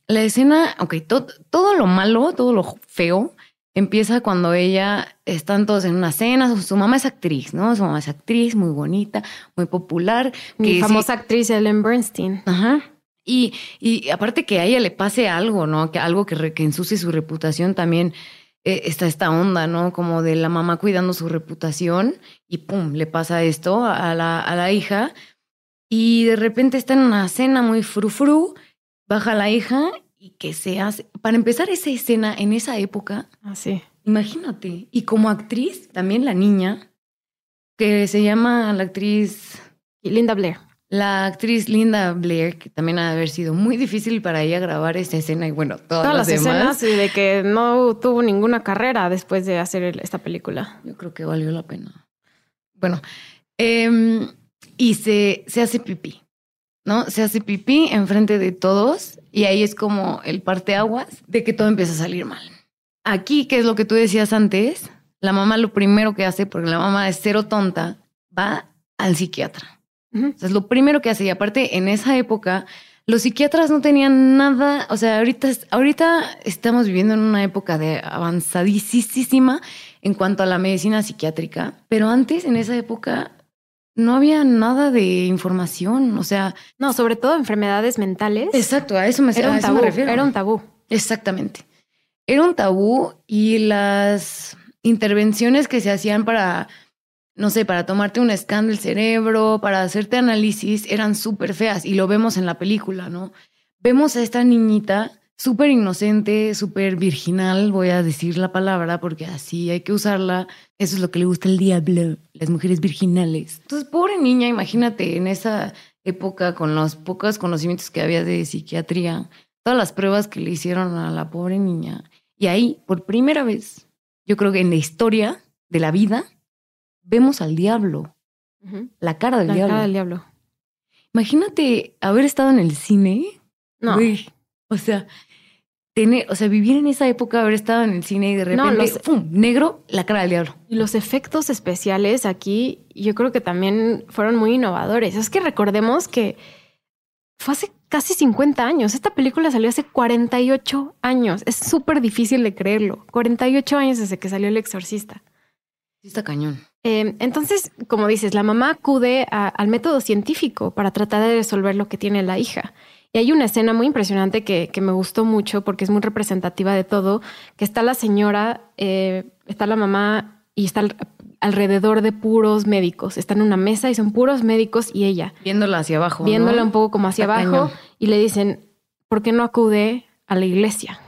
Speaker 2: La escena, ok, todo lo malo, todo lo feo, empieza cuando ella están todos en una cena. Su, mamá es actriz, ¿no? Su mamá es actriz, muy bonita, muy popular.
Speaker 1: Mi famosa actriz Ellen Bernstein.
Speaker 2: Ajá. Y, y aparte que a ella le pase algo, ¿no? Que algo que, que ensucie su reputación también eh, está esta onda, ¿no? Como de la mamá cuidando su reputación y pum, le pasa esto a la, a la hija. Y de repente está en una cena muy frufru, baja la hija y que se hace. Para empezar esa escena en esa época.
Speaker 1: Así.
Speaker 2: Ah, imagínate. Y como actriz, también la niña, que se llama la actriz.
Speaker 1: Linda Blair.
Speaker 2: La actriz Linda Blair, que también ha de haber sido muy difícil para ella grabar esta escena y bueno, todas, las, escenas
Speaker 1: y de que no tuvo ninguna carrera después de hacer esta película.
Speaker 2: Yo creo que valió la pena. Bueno, em, y se, se hace pipí, ¿no? Se hace pipí enfrente de todos y ahí es como el parteaguas de que todo empieza a salir mal. Aquí, que es lo que tú decías antes, la mamá lo primero que hace, porque la mamá es cero tonta, va al psiquiatra es lo primero que hace. Y aparte, en esa época, los psiquiatras no tenían nada. O sea, ahorita, ahorita estamos viviendo en una época de avanzadísima en cuanto a la medicina psiquiátrica. Pero antes, en esa época, no había nada de información. O sea.
Speaker 1: No, sobre todo enfermedades mentales.
Speaker 2: Exacto, a eso me,
Speaker 1: era un tabú, Era un tabú.
Speaker 2: Exactamente. Era un tabú y las intervenciones que se hacían para no sé, para tomarte un scan del cerebro, para hacerte análisis, eran súper feas y lo vemos en la película, ¿no? Vemos a esta niñita súper inocente, súper virginal, voy a decir la palabra porque así hay que usarla. Eso es lo que le gusta el diablo, las mujeres virginales. Entonces, pobre niña, imagínate en esa época con los pocos conocimientos que había de psiquiatría, todas las pruebas que le hicieron a la pobre niña. Y ahí, por primera vez, yo creo que en la historia de la vida, vemos al diablo. La cara del diablo.
Speaker 1: La cara del diablo.
Speaker 2: Imagínate haber estado en el cine.
Speaker 1: No.
Speaker 2: o sea, tener, o sea, vivir en esa época, haber estado en el cine y de repente, ¡pum! negro, la cara del diablo.
Speaker 1: Y los efectos especiales aquí, yo creo que también fueron muy innovadores. Es que recordemos que fue hace casi 50 años. Esta película salió hace 48 años. Es súper difícil de creerlo. 48 años desde que salió El Exorcista.
Speaker 2: Está cañón.
Speaker 1: Em, entonces, como dices, la mamá acude al método científico para tratar de resolver lo que tiene la hija. Y hay una escena muy impresionante que, me gustó mucho porque es muy representativa de todo, que está la señora, eh, está la mamá y está alrededor de puros médicos. Está en una mesa y son puros médicos y ella.
Speaker 2: Viéndola hacia abajo.
Speaker 1: Viéndola un poco como hacia abajo y le dicen, ¿por qué no acude a la iglesia?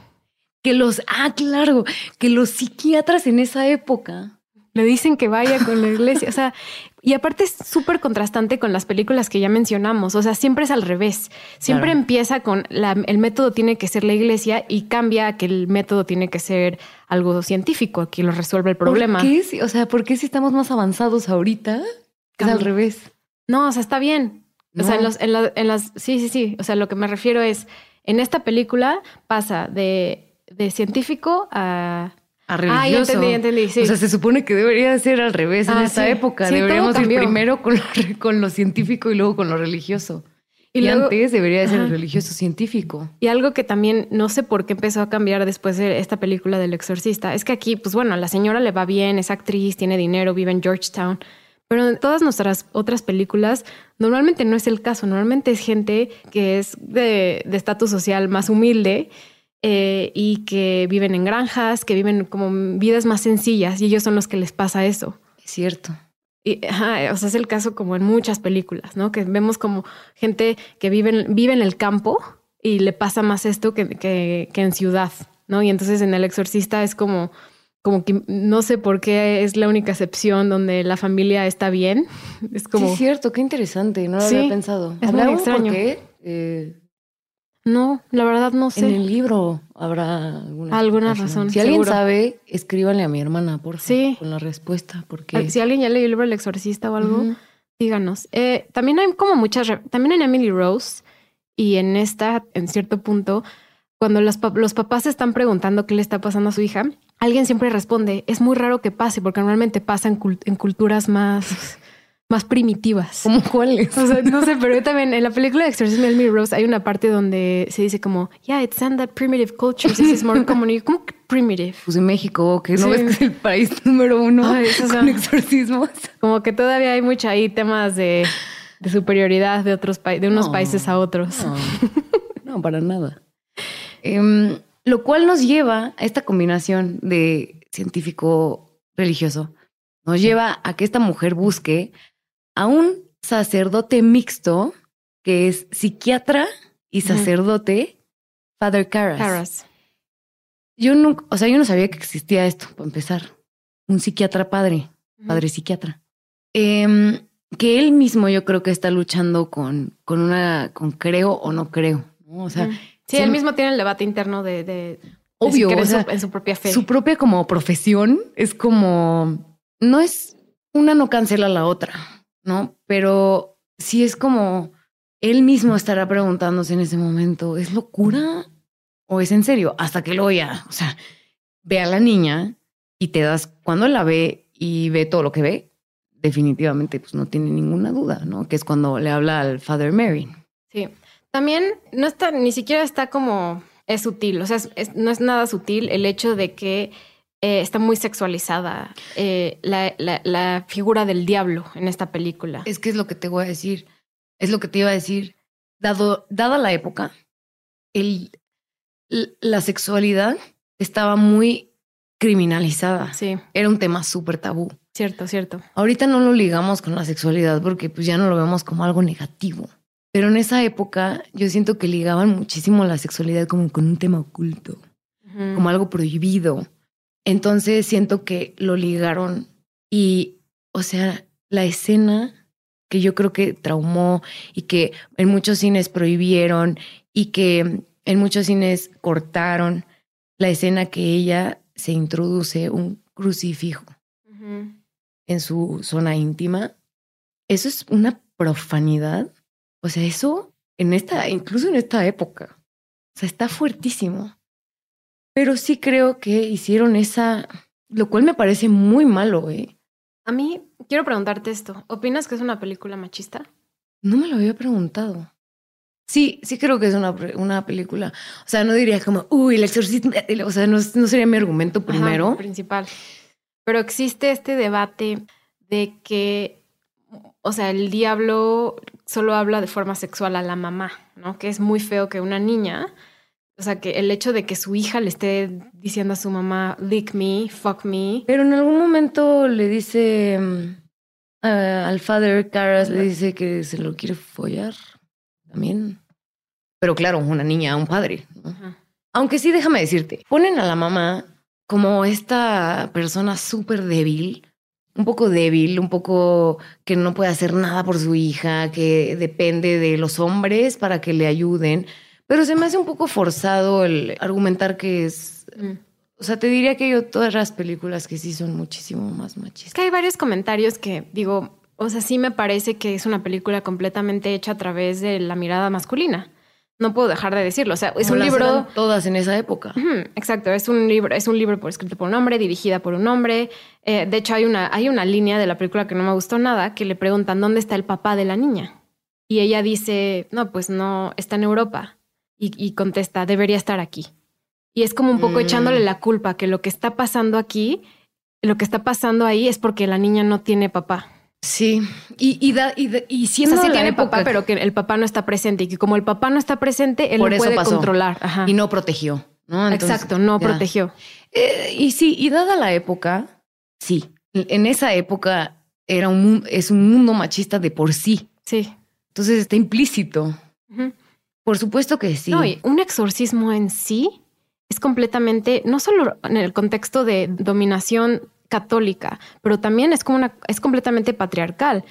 Speaker 2: Que los, ah, claro, que los psiquiatras en esa época
Speaker 1: le dicen que vaya con la iglesia. O sea, y aparte es súper contrastante con las películas que ya mencionamos. O sea, siempre es al revés. Siempre empieza con el método tiene que ser la iglesia y cambia a que el método tiene que ser algo científico que lo resuelve el problema.
Speaker 2: ¿Por qué? O sea, ¿por qué si estamos más avanzados ahorita? Es al revés.
Speaker 1: No, o sea, está bien. O sea, en, en, las. Sí, sí, sí. O sea, lo que me refiero es en esta película pasa de, de científico a
Speaker 2: Ah, ya entendí,
Speaker 1: entendí. Sí.
Speaker 2: O sea, se supone que debería ser al revés en ah, esta época. Deberíamos ir primero con lo, con lo, científico y luego con lo religioso. Y, antes debería ser el religioso científico.
Speaker 1: Y algo que también no sé por qué empezó a cambiar después de esta película del exorcista es que aquí, pues bueno, la señora le va bien, es actriz, tiene dinero, vive en Georgetown. Pero en todas nuestras otras películas, normalmente no es el caso. Normalmente es gente que es de estatus social más humilde eh, y que viven en granjas, que viven como vidas más sencillas y ellos son los que les pasa eso.
Speaker 2: Es cierto.
Speaker 1: Y, o sea, es el caso como en muchas películas, ¿no? Que vemos como gente que vive, vive en el campo y le pasa más esto que, que, que, en ciudad, ¿no? Y entonces en El Exorcista es como, como que no sé por qué es la única excepción donde la familia está bien. Es como...
Speaker 2: Sí, es cierto, qué interesante, no lo había pensado.
Speaker 1: Es muy extraño.
Speaker 2: Por qué? Eh,
Speaker 1: no, la verdad no sé.
Speaker 2: En el libro habrá alguna,
Speaker 1: alguna razón.
Speaker 2: Si alguien sabe, escríbanle a mi hermana, por favor,
Speaker 1: sí.
Speaker 2: con la respuesta. Porque...
Speaker 1: Si alguien ya leyó el libro El Exorcista o algo, díganos. Eh, también hay como muchas, también en Emily Rose y en esta, en cierto punto, cuando los, los papás están preguntando qué le está pasando a su hija, alguien siempre responde, es muy raro que pase, porque normalmente pasa en, en culturas más más primitivas.
Speaker 2: ¿Cómo cuáles?
Speaker 1: O sea, no sé, pero yo también en la película de Exorcism Emily Rose hay una parte donde se dice como, yeah, it's and that primitive cultures, this is more common. Y yo, ¿Cómo que primitive?
Speaker 2: Pues en México, que no
Speaker 1: Sí.
Speaker 2: ves que es el país número uno
Speaker 1: Ay, esos
Speaker 2: con
Speaker 1: son-
Speaker 2: exorcismos.
Speaker 1: Como que todavía hay mucha ahí temas de, de superioridad de otros de unos
Speaker 2: No.
Speaker 1: países a otros.
Speaker 2: No, no, para nada. Em, lo cual nos lleva a esta combinación de científico religioso. Nos lleva a que esta mujer busque a un sacerdote mixto que es psiquiatra y sacerdote, Father Caras.
Speaker 1: Caras.
Speaker 2: Yo nunca, o sea, yo no sabía que existía esto, para empezar. Un psiquiatra padre, padre psiquiatra. Em, que él mismo yo creo que está luchando con, con una, con creo o no creo. ¿no? O sea.
Speaker 1: Sí, él mismo tiene el debate interno de, de, de
Speaker 2: Obvio,
Speaker 1: si
Speaker 2: o
Speaker 1: en,
Speaker 2: sea,
Speaker 1: su, en su propia fe.
Speaker 2: su propia como profesión es como, no es, una no cancela la otra, ¿no? Pero sí es como, él mismo estará preguntándose en ese momento, ¿es locura o es en serio? Hasta que luego ya, o sea, ve a la niña y te das, cuando la ve y ve todo lo que ve, definitivamente pues no tiene ninguna duda, ¿no? Que es cuando le habla al Father Mary.
Speaker 1: Sí. También no está, ni siquiera está como es sutil. O sea, es- no es nada sutil el hecho de que eh, está muy sexualizada eh, la, la- la figura del diablo en esta película.
Speaker 2: Es que es lo que te voy a decir. Es lo que te iba a decir. Dado, dada la época, el, la sexualidad estaba muy criminalizada.
Speaker 1: Sí,
Speaker 2: Era un tema súper tabú.
Speaker 1: cierto, cierto.
Speaker 2: Ahorita no lo ligamos con la sexualidad porque pues ya no lo vemos como algo negativo. Pero en esa época yo siento que ligaban muchísimo la sexualidad como con un tema oculto, como algo prohibido. Entonces siento que lo ligaron y, o sea, la escena que yo creo que traumó y que en muchos cines prohibieron y que en muchos cines cortaron la escena que ella se introduce un crucifijo en su zona íntima. Eso es una profanidad. O sea, eso en esta, incluso en esta época, o sea, está fuertísimo. Pero sí creo que hicieron esa, lo cual me parece muy malo, ¿eh?
Speaker 1: A mí, quiero preguntarte esto. ¿Opinas que es una película machista?
Speaker 2: No me lo había preguntado. Sí, sí creo que es una, una película. O sea, no diría como, uy, el exorcismo. O sea, no, no sería mi argumento
Speaker 1: Ajá,
Speaker 2: primero.
Speaker 1: principal. Pero existe este debate de que, o sea, el diablo solo habla de forma sexual a la mamá, ¿no? Que es muy feo que una niña, o sea, que el hecho de que su hija le esté diciendo a su mamá, lick me, fuck me.
Speaker 2: Pero en algún momento le dice a- al father Caras, le dice que se lo quiere follar también. Pero claro, una niña a un padre. Aunque sí, déjame decirte, ponen a la mamá como esta persona súper débil, un poco débil, un poco que no puede hacer nada por su hija, que depende de los hombres para que le ayuden. Pero se me hace un poco forzado el argumentar que es...
Speaker 1: Mm.
Speaker 2: O sea, te diría que yo todas las películas que sí son muchísimo más
Speaker 1: Es
Speaker 2: machistas.
Speaker 1: que hay varios comentarios que digo, o sea, sí me parece que es una película completamente hecha a través de la mirada masculina. No puedo dejar de decirlo. O sea, es
Speaker 2: Como
Speaker 1: un libro.
Speaker 2: todas en esa época.
Speaker 1: Exacto, es un libro, es un libro por, escrito por un hombre, dirigida por un hombre. Eh, de hecho, hay una, hay una línea de la película que no me gustó nada, que le preguntan dónde está el papá de la niña. Y ella dice, no, pues no, está en Europa. Y, y contesta, debería estar aquí. Y es como un poco
Speaker 2: Mm.
Speaker 1: echándole la culpa que lo que está pasando aquí, lo que está pasando ahí es porque la niña no tiene papá.
Speaker 2: Sí, y, y, da- y, y
Speaker 1: O
Speaker 2: siendo
Speaker 1: sea, sí
Speaker 2: la
Speaker 1: tiene
Speaker 2: época
Speaker 1: papá, pero que el papá no está presente y que como el papá no está presente, él no puede
Speaker 2: pasó.
Speaker 1: controlar. Ajá.
Speaker 2: y no protegió. ¿no? Entonces,
Speaker 1: Exacto, no
Speaker 2: ya.
Speaker 1: protegió.
Speaker 2: Eh, y sí, y dada la época, sí. En esa época era un, es un mundo machista de por sí.
Speaker 1: Sí.
Speaker 2: Entonces está implícito.
Speaker 1: Ujú.
Speaker 2: Por supuesto que sí.
Speaker 1: No, y un exorcismo en sí es completamente, no solo en el contexto de dominación católica, pero también es como una, es completamente patriarcal.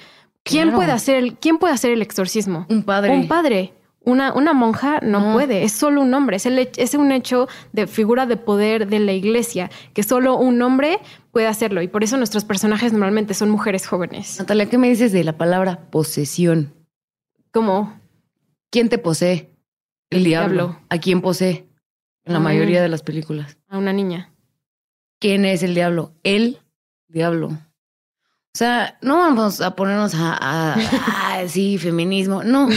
Speaker 1: ¿Quién
Speaker 2: Claro.
Speaker 1: puede hacer el, quién puede hacer el exorcismo?
Speaker 2: un padre.
Speaker 1: Un padre. Una, una monja no,
Speaker 2: No.
Speaker 1: puede, es solo un hombre, es, el, es un hecho de figura de poder de la iglesia, que solo un hombre puede hacerlo. Y por eso nuestros personajes normalmente son mujeres jóvenes.
Speaker 2: Natalia, ¿qué me dices de la palabra posesión?
Speaker 1: Como
Speaker 2: ¿Quién te posee? El,
Speaker 1: El
Speaker 2: diablo.
Speaker 1: diablo.
Speaker 2: ¿A quién posee? En la
Speaker 1: Mm.
Speaker 2: mayoría de las películas.
Speaker 1: a una niña.
Speaker 2: ¿Quién es el diablo? El diablo. O sea, no vamos a ponernos a, a, sí, feminismo, no,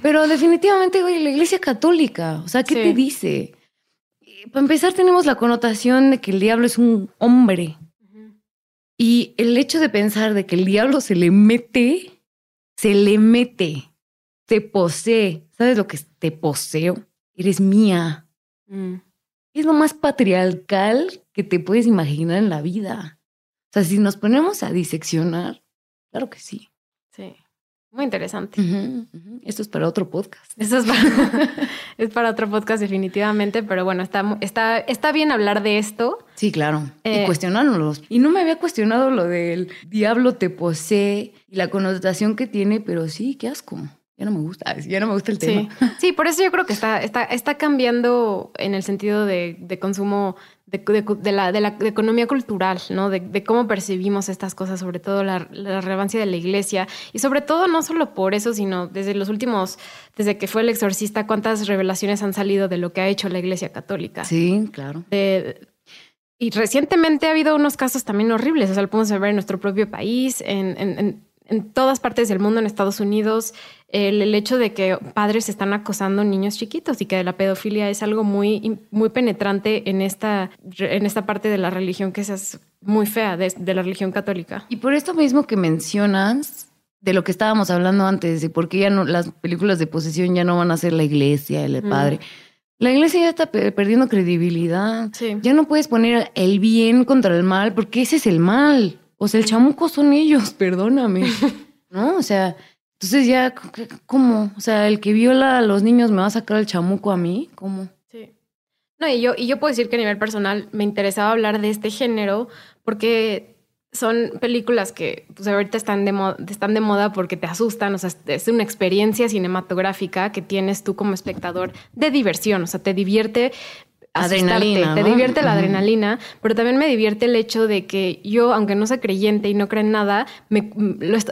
Speaker 2: pero definitivamente, güey, la iglesia católica, o sea, ¿qué te dice? Para empezar, tenemos la connotación de que el diablo es un hombre. Y el hecho de pensar de que el diablo se le mete, se le mete, te posee. ¿Sabes lo que es? Te poseo. Eres mía. Mm. Es lo más patriarcal que te puedes imaginar en la vida. O sea, si nos ponemos a diseccionar, claro que sí.
Speaker 1: Sí. Muy interesante.
Speaker 2: Esto es para otro podcast.
Speaker 1: Esto es para, es para otro podcast definitivamente, pero bueno, está, está, está bien hablar de esto.
Speaker 2: Sí, claro. y eh, cuestionárnoslos. Y no me había cuestionado lo del diablo te posee y la connotación que tiene, pero sí, qué asco. Ya no me gusta, ya no me gusta el tema.
Speaker 1: Sí, por eso yo creo que está, está, está cambiando en el sentido de, de consumo de, la, de, la, economía cultural, ¿no? De, cómo percibimos estas cosas, sobre todo la, relevancia de la iglesia. Y sobre todo, no solo por eso, sino desde los últimos, desde que fue el exorcista, cuántas revelaciones han salido de lo que ha hecho la iglesia católica.
Speaker 2: Sí, claro.
Speaker 1: y recientemente ha habido unos casos también horribles, o sea, lo podemos ver en nuestro propio país, en, en en todas partes del mundo, en Estados Unidos, el, hecho de que padres están acosando niños chiquitos y que la pedofilia es algo muy, muy penetrante en esta, en esta parte de la religión que es muy fea, de, la religión católica.
Speaker 2: Y por esto mismo que mencionas, de lo que estábamos hablando antes, de por qué ya no, las películas de posesión ya no van a ser la iglesia, el padre. La iglesia ya está perdiendo credibilidad. Ya no puedes poner el bien contra el mal, porque ese es el mal. O sea, el chamuco son ellos, perdóname. ¿No? O sea, entonces ya, ¿cómo? O sea, el que viola a los niños me va a sacar el chamuco a mí, ¿cómo?
Speaker 1: Sí. No, y yo, y yo puedo decir que a nivel personal me interesaba hablar de este género porque son películas que pues ahorita están de, moda, están de moda porque te asustan, o sea, es una experiencia cinematográfica que tienes tú como espectador de diversión, o sea, te divierte adrenalina, te divierte la adrenalina, pero también me divierte el hecho de que yo, aunque no sea creyente y no creo en nada, me,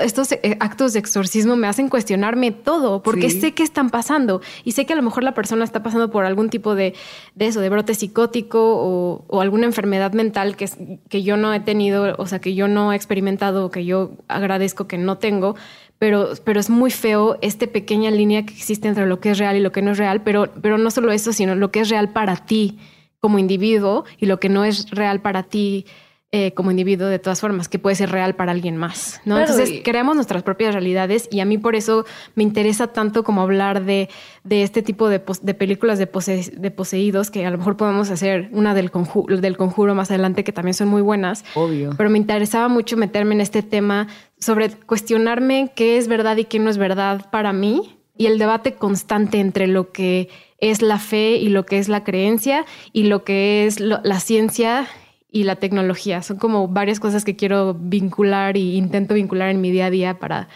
Speaker 1: estos eh, actos de exorcismo me hacen cuestionarme todo, porque sé que están pasando. Y sé que a lo mejor la persona está pasando por algún tipo de, de eso, de brote psicótico o, o, alguna enfermedad mental que, que yo no he tenido, o sea, que yo no he experimentado, que yo agradezco que no tengo, pero, pero es muy feo esta pequeña línea que existe entre lo que es real y lo que no es real, pero, pero no solo eso, sino lo que es real para ti como individuo y lo que no es real para ti eh, como individuo de todas formas, que puede ser real para alguien más, ¿no? Entonces creamos nuestras propias realidades y a mí por eso me interesa tanto como hablar de, de este tipo de, de películas de, de, poseídos, que a lo mejor podemos hacer una del conjuro, del conjuro más adelante, que también son muy buenas.
Speaker 2: Obvio.
Speaker 1: Pero me interesaba mucho meterme en este tema sobre cuestionarme qué es verdad y qué no es verdad para mí y el debate constante entre lo que es la fe y lo que es la creencia y lo que es la ciencia y la tecnología. Son como varias cosas que quiero vincular y intento vincular en mi día a día para,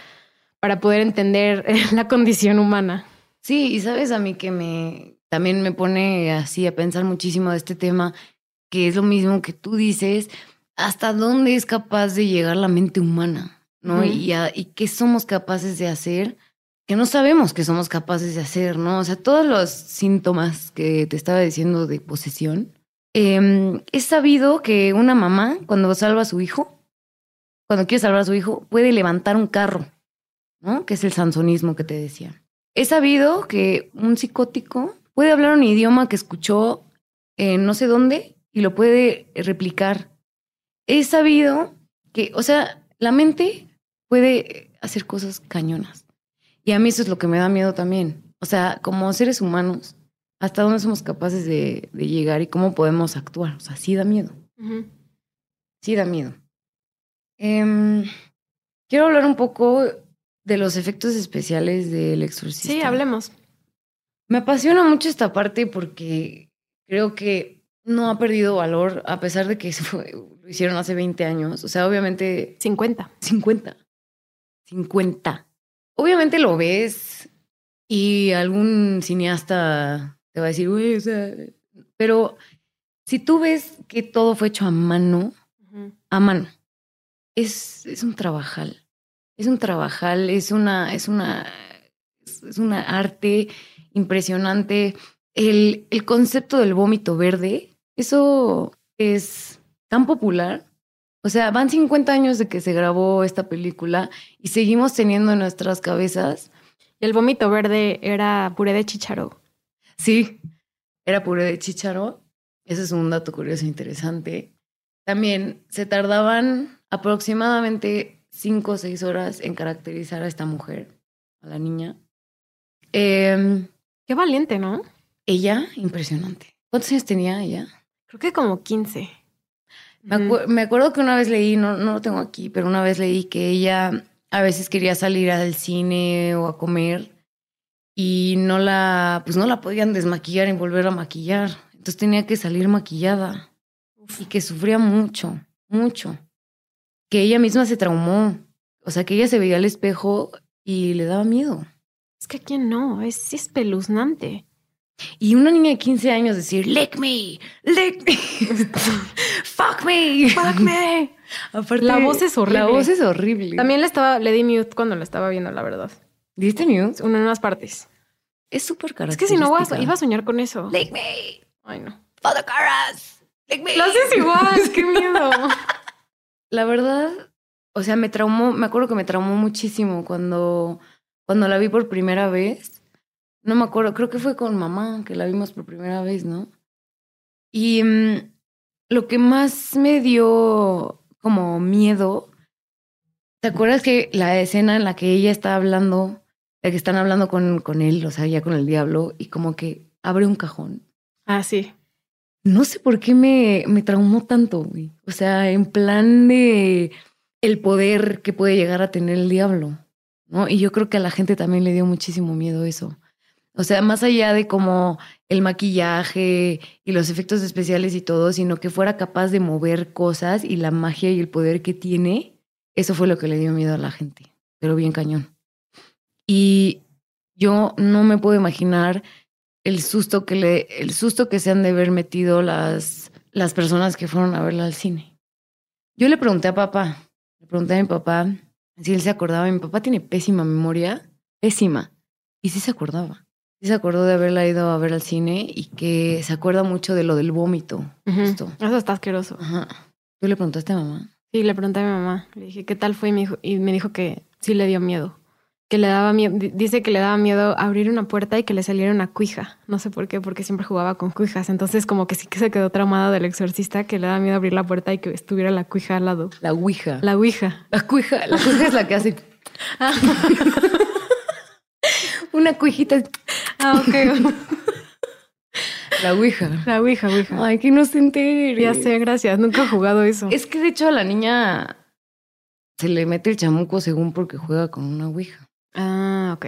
Speaker 1: para poder entender la condición humana.
Speaker 2: Sí, y sabes a mí que me también me pone así a pensar muchísimo de este tema, que es lo mismo que tú dices, hasta dónde es capaz de llegar la mente humana, ¿no? y, y qué somos capaces de hacer, que no sabemos que somos capaces de hacer, ¿no? O sea, todos los síntomas que te estaba diciendo de posesión, es sabido que una mamá, cuando salva a su hijo, cuando quiere salvar a su hijo, puede levantar un carro, ¿no? Que es el sansonismo que te decía. Es sabido que un psicótico puede hablar un idioma que escuchó no sé dónde y lo puede replicar. Es sabido que, o sea, la mente puede hacer cosas cañonas. Y a mí eso es lo que me da miedo también. O sea, como seres humanos, hasta dónde somos capaces de, llegar y cómo podemos actuar. O sea, sí da miedo. Sí da miedo. Em, quiero hablar un poco de los efectos especiales del exorcista.
Speaker 1: Sí, hablemos.
Speaker 2: Me apasiona mucho esta parte porque creo que no ha perdido valor a pesar de que lo hicieron hace 20 años. O sea, obviamente...
Speaker 1: 50.
Speaker 2: 50. 50. Obviamente lo ves y algún cineasta te va a decir, güey, o sea, pero si tú ves que todo fue hecho a mano, a mano, es, es un trabajal. Es un trabajal, es una, es una, es una arte impresionante. El, el concepto del vómito verde, eso es tan popular O sea, van 50 años de que se grabó esta película y seguimos teniendo en nuestras cabezas.
Speaker 1: Y el vómito verde era puré de chicharo.
Speaker 2: Sí, era puré de chicharo. Ese es un dato curioso e interesante. También se tardaban aproximadamente 5 o 6 horas en caracterizar a esta mujer, a la niña. Eh,
Speaker 1: Qué valiente, ¿no?
Speaker 2: ella, impresionante. ¿Cuántos años tenía ella?
Speaker 1: Creo que como 15.
Speaker 2: Me, acu- me acuerdo que una vez leí, no, no lo tengo aquí, pero una vez leí que ella a veces quería salir al cine o a comer y no la, pues no la podían desmaquillar y volver a maquillar. Entonces tenía que salir maquillada y que sufría mucho, mucho. Que ella misma se traumó. O sea, que ella se veía al espejo y le daba miedo.
Speaker 1: Es que a quién no, es es espeluznante.
Speaker 2: Y una niña de 15 años decir, lick me, lick me, fuck me,
Speaker 1: Fuck me.
Speaker 2: Aparte,
Speaker 1: La voz es horrible.
Speaker 2: La voz es horrible.
Speaker 1: También le estaba, le di mute cuando lo estaba viendo, la verdad.
Speaker 2: ¿Diste news?
Speaker 1: En unas partes.
Speaker 2: Es súper
Speaker 1: Es
Speaker 2: característica.
Speaker 1: que si no a- iba a soñar con eso.
Speaker 2: Lick me,
Speaker 1: Ay, no.
Speaker 2: for the caras, lick me.
Speaker 1: Lo haces igual, qué miedo.
Speaker 2: La verdad, o sea, me traumó, me acuerdo que me traumó muchísimo cuando, cuando la vi por primera vez. No me acuerdo, creo que fue con mamá que la vimos por primera vez, ¿no? Y mm, lo que más me dio como miedo, ¿te acuerdas que la escena en la que ella está hablando, la que están hablando con, con él, o sea, ya con el diablo, y como que abre un cajón?
Speaker 1: Ah, sí.
Speaker 2: No sé por qué me, me traumó tanto, güey. O sea, en plan de el poder que puede llegar a tener el diablo, ¿no? Y yo creo que a la gente también le dio muchísimo miedo eso. O sea, más allá de como el maquillaje y los efectos especiales y todo, sino que fuera capaz de mover cosas y la magia y el poder que tiene, eso fue lo que le dio miedo a la gente, pero bien cañón. Y yo no me puedo imaginar el susto que le, el susto que se han de haber metido las, las personas que fueron a verla al cine. Yo le pregunté a papá, le pregunté a mi papá si él se acordaba. Mi papá tiene pésima memoria, pésima. Y sí se acordaba. Sí se acordó de haberla ido a ver al cine y que se acuerda mucho de lo del vómito. Justo.
Speaker 1: Eso está asqueroso.
Speaker 2: Ajá. ¿Tú le preguntaste a mamá?
Speaker 1: Sí, le pregunté a mi mamá. Le dije, ¿qué tal fue? Y me dijo, y me dijo que sí le dio miedo. Que le daba miedo. Dice que le daba miedo abrir una puerta y que le saliera una cuija. No sé por qué, porque siempre jugaba con cuijas. Entonces, como que sí que se quedó traumada del exorcista, que le daba miedo abrir la puerta y que estuviera la cuija al lado.
Speaker 2: La ouija.
Speaker 1: La ouija.
Speaker 2: La cuija, la cuija es la que hace una cuijita.
Speaker 1: Ah, ok.
Speaker 2: La ouija.
Speaker 1: la ouija, ouija.
Speaker 2: Ay, que no se entere.
Speaker 1: Ya sé, gracias. Nunca he jugado eso.
Speaker 2: Es que de hecho a la niña se le mete el chamuco según porque juega con una ouija.
Speaker 1: Ah, ok.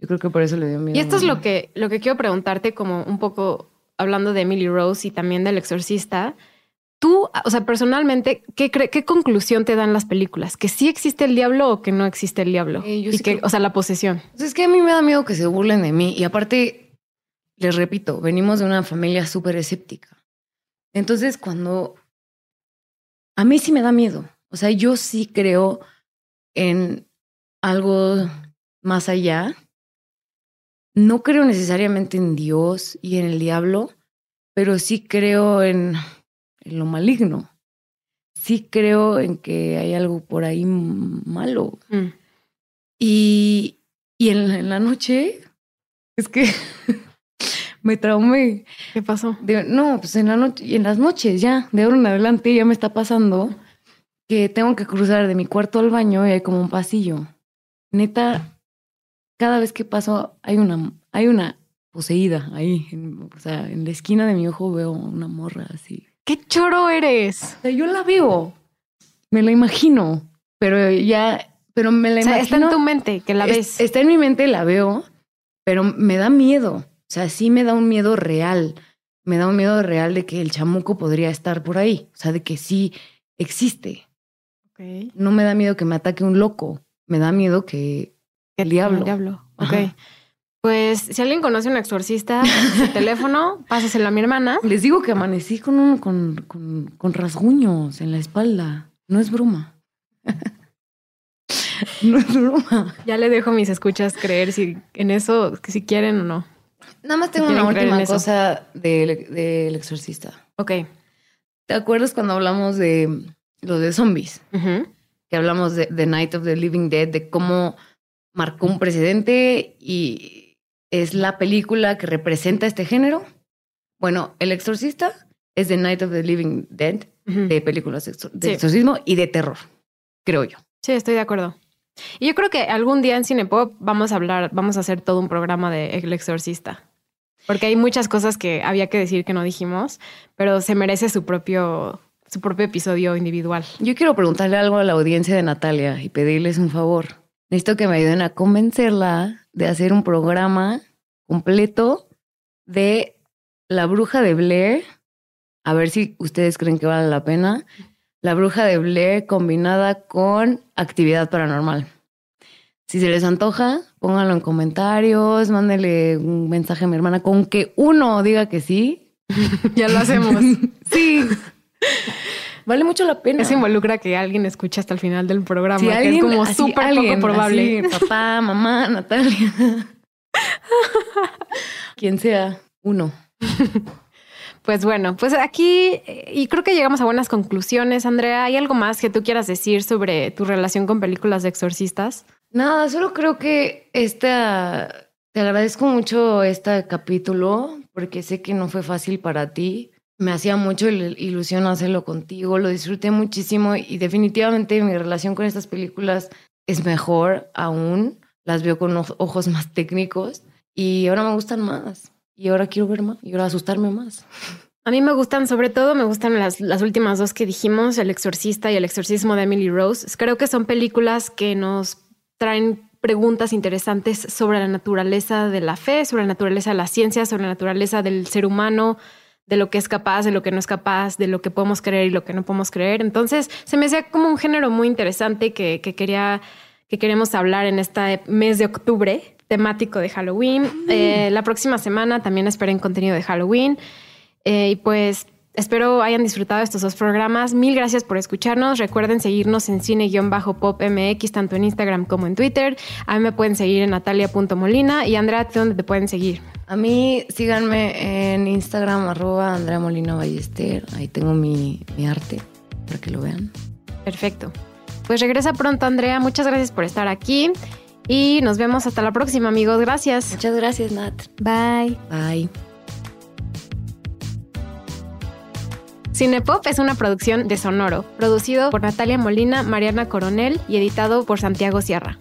Speaker 2: Yo creo que por eso le dio miedo.
Speaker 1: Y esto es lo que, lo que quiero preguntarte, como un poco hablando de Emily Rose y también del exorcista. Tú, o sea, personalmente, ¿qué, cre- qué conclusión te dan las películas? ¿Que sí existe el diablo o que no existe el diablo?
Speaker 2: Eh, yo
Speaker 1: y
Speaker 2: sí
Speaker 1: que,
Speaker 2: creo-
Speaker 1: o sea, la posesión.
Speaker 2: Pues es que a mí me da miedo que se burlen de mí. Y aparte, les repito, venimos de una familia súper escéptica. Entonces, cuando... A mí sí me da miedo. O sea, yo sí creo en algo más allá. No creo necesariamente en Dios y en el diablo, pero sí creo en, en lo maligno. Sí creo en que hay algo por ahí malo.
Speaker 1: Mm.
Speaker 2: Y, y en, la- en la noche, es que me traumé.
Speaker 1: ¿Qué pasó?
Speaker 2: De- no, pues en la noche, y en las noches ya, de ahora en adelante ya me está pasando que tengo que cruzar de mi cuarto al baño y hay como un pasillo. Neta, cada vez que paso hay una, hay una poseída ahí. en- o sea, en la esquina de mi ojo veo una morra así.
Speaker 1: ¡Qué choro eres!
Speaker 2: O sea, yo la veo, me la imagino, pero ya, pero me la
Speaker 1: O sea,
Speaker 2: imagino.
Speaker 1: está en tu mente que la
Speaker 2: Es-
Speaker 1: ves.
Speaker 2: está en mi mente, la veo, pero me da miedo. O sea, sí me da un miedo real. Me da un miedo real de que el chamuco podría estar por ahí. O sea, de que sí existe.
Speaker 1: Ok.
Speaker 2: No me da miedo que me ataque un loco. Me da miedo que el diablo.
Speaker 1: El diablo. Ok.
Speaker 2: Ajá.
Speaker 1: Pues si alguien conoce un exorcista, su teléfono, pásaselo a mi hermana.
Speaker 2: Les digo que amanecí con, un, con, con, con rasguños en la espalda. No es broma. no es broma.
Speaker 1: Ya le dejo a mis escuchas creer si en eso, si quieren o no.
Speaker 2: Nada más tengo una última cosa del del exorcista.
Speaker 1: Ok.
Speaker 2: ¿Te acuerdas cuando hablamos de lo de zombies,
Speaker 1: Ujú.
Speaker 2: Que hablamos de The Night of the Living Dead, de cómo marcó un precedente y es la película que representa este género. Bueno, El Exorcista es The Night of the Living Dead de películas de
Speaker 1: Sí.
Speaker 2: exorcismo y de terror, creo yo.
Speaker 1: Sí, estoy de acuerdo. Y yo creo que algún día en Cinepop vamos a hablar, vamos a hacer todo un programa de El Exorcista. Porque hay muchas cosas que había que decir que no dijimos, pero se merece su propio, su propio episodio individual.
Speaker 2: Yo quiero preguntarle algo a la audiencia de Natalia y pedirles un favor. Necesito que me ayuden a convencerla de hacer un programa completo de La Bruja de Blair. A ver si ustedes creen que vale la pena. La Bruja de Blair combinada con actividad paranormal. Si se les antoja, pónganlo en comentarios, mándenle un mensaje a mi hermana con que uno diga que sí.
Speaker 1: ya lo hacemos.
Speaker 2: Sí. Vale mucho la pena.
Speaker 1: Eso involucra que alguien escuche hasta el final del programa,
Speaker 2: Si
Speaker 1: que
Speaker 2: alguien-
Speaker 1: es como súper poco probable.
Speaker 2: así, papá, mamá, Natalia. Quien sea, uno.
Speaker 1: Pues bueno, pues aquí, y creo que llegamos a buenas conclusiones. Andrea, ¿hay algo más que tú quieras decir sobre tu relación con películas de exorcistas?
Speaker 2: Nada, solo creo que esta. Te agradezco mucho este capítulo porque sé que no fue fácil para ti. Me hacía mucho il- ilusión hacerlo contigo, lo disfruté muchísimo y definitivamente mi relación con estas películas es mejor aún. Las veo con oj- ojos más técnicos y ahora me gustan más. Y ahora quiero ver más y ahora asustarme más.
Speaker 1: A mí me gustan, sobre todo me gustan las, las últimas dos que dijimos, El Exorcista y El Exorcismo de Emily Rose. Creo que son películas que nos traen preguntas interesantes sobre la naturaleza de la fe, sobre la naturaleza de la ciencia, sobre la naturaleza del ser humano, de lo que es capaz, de lo que no es capaz, de lo que podemos creer y lo que no podemos creer. Entonces, se me hacía como un género muy interesante que, que quería que queremos hablar en este mes de octubre, temático de Halloween. Eh, la próxima semana también esperen contenido de Halloween. Eh, y pues espero hayan disfrutado estos dos programas. Mil gracias por escucharnos. Recuerden seguirnos en cine-pop MX, tanto en Instagram como en Twitter. A mí me pueden seguir en natalia.molina. Y Andrea, ¿tú ¿dónde te pueden seguir?
Speaker 2: A mí síganme en Instagram, arroba Andrea Molina Ballester. Ahí tengo mi, mi arte para que lo vean.
Speaker 1: Perfecto. Pues regresa pronto, Andrea. Muchas gracias por estar aquí. Y nos vemos hasta la próxima, amigos. Gracias.
Speaker 2: Muchas gracias, Nat.
Speaker 1: Bye.
Speaker 2: Bye.
Speaker 1: Cinepop es una producción de Sonoro, producido por Natalia Molina, Mariana Coronel y editado por Santiago Sierra.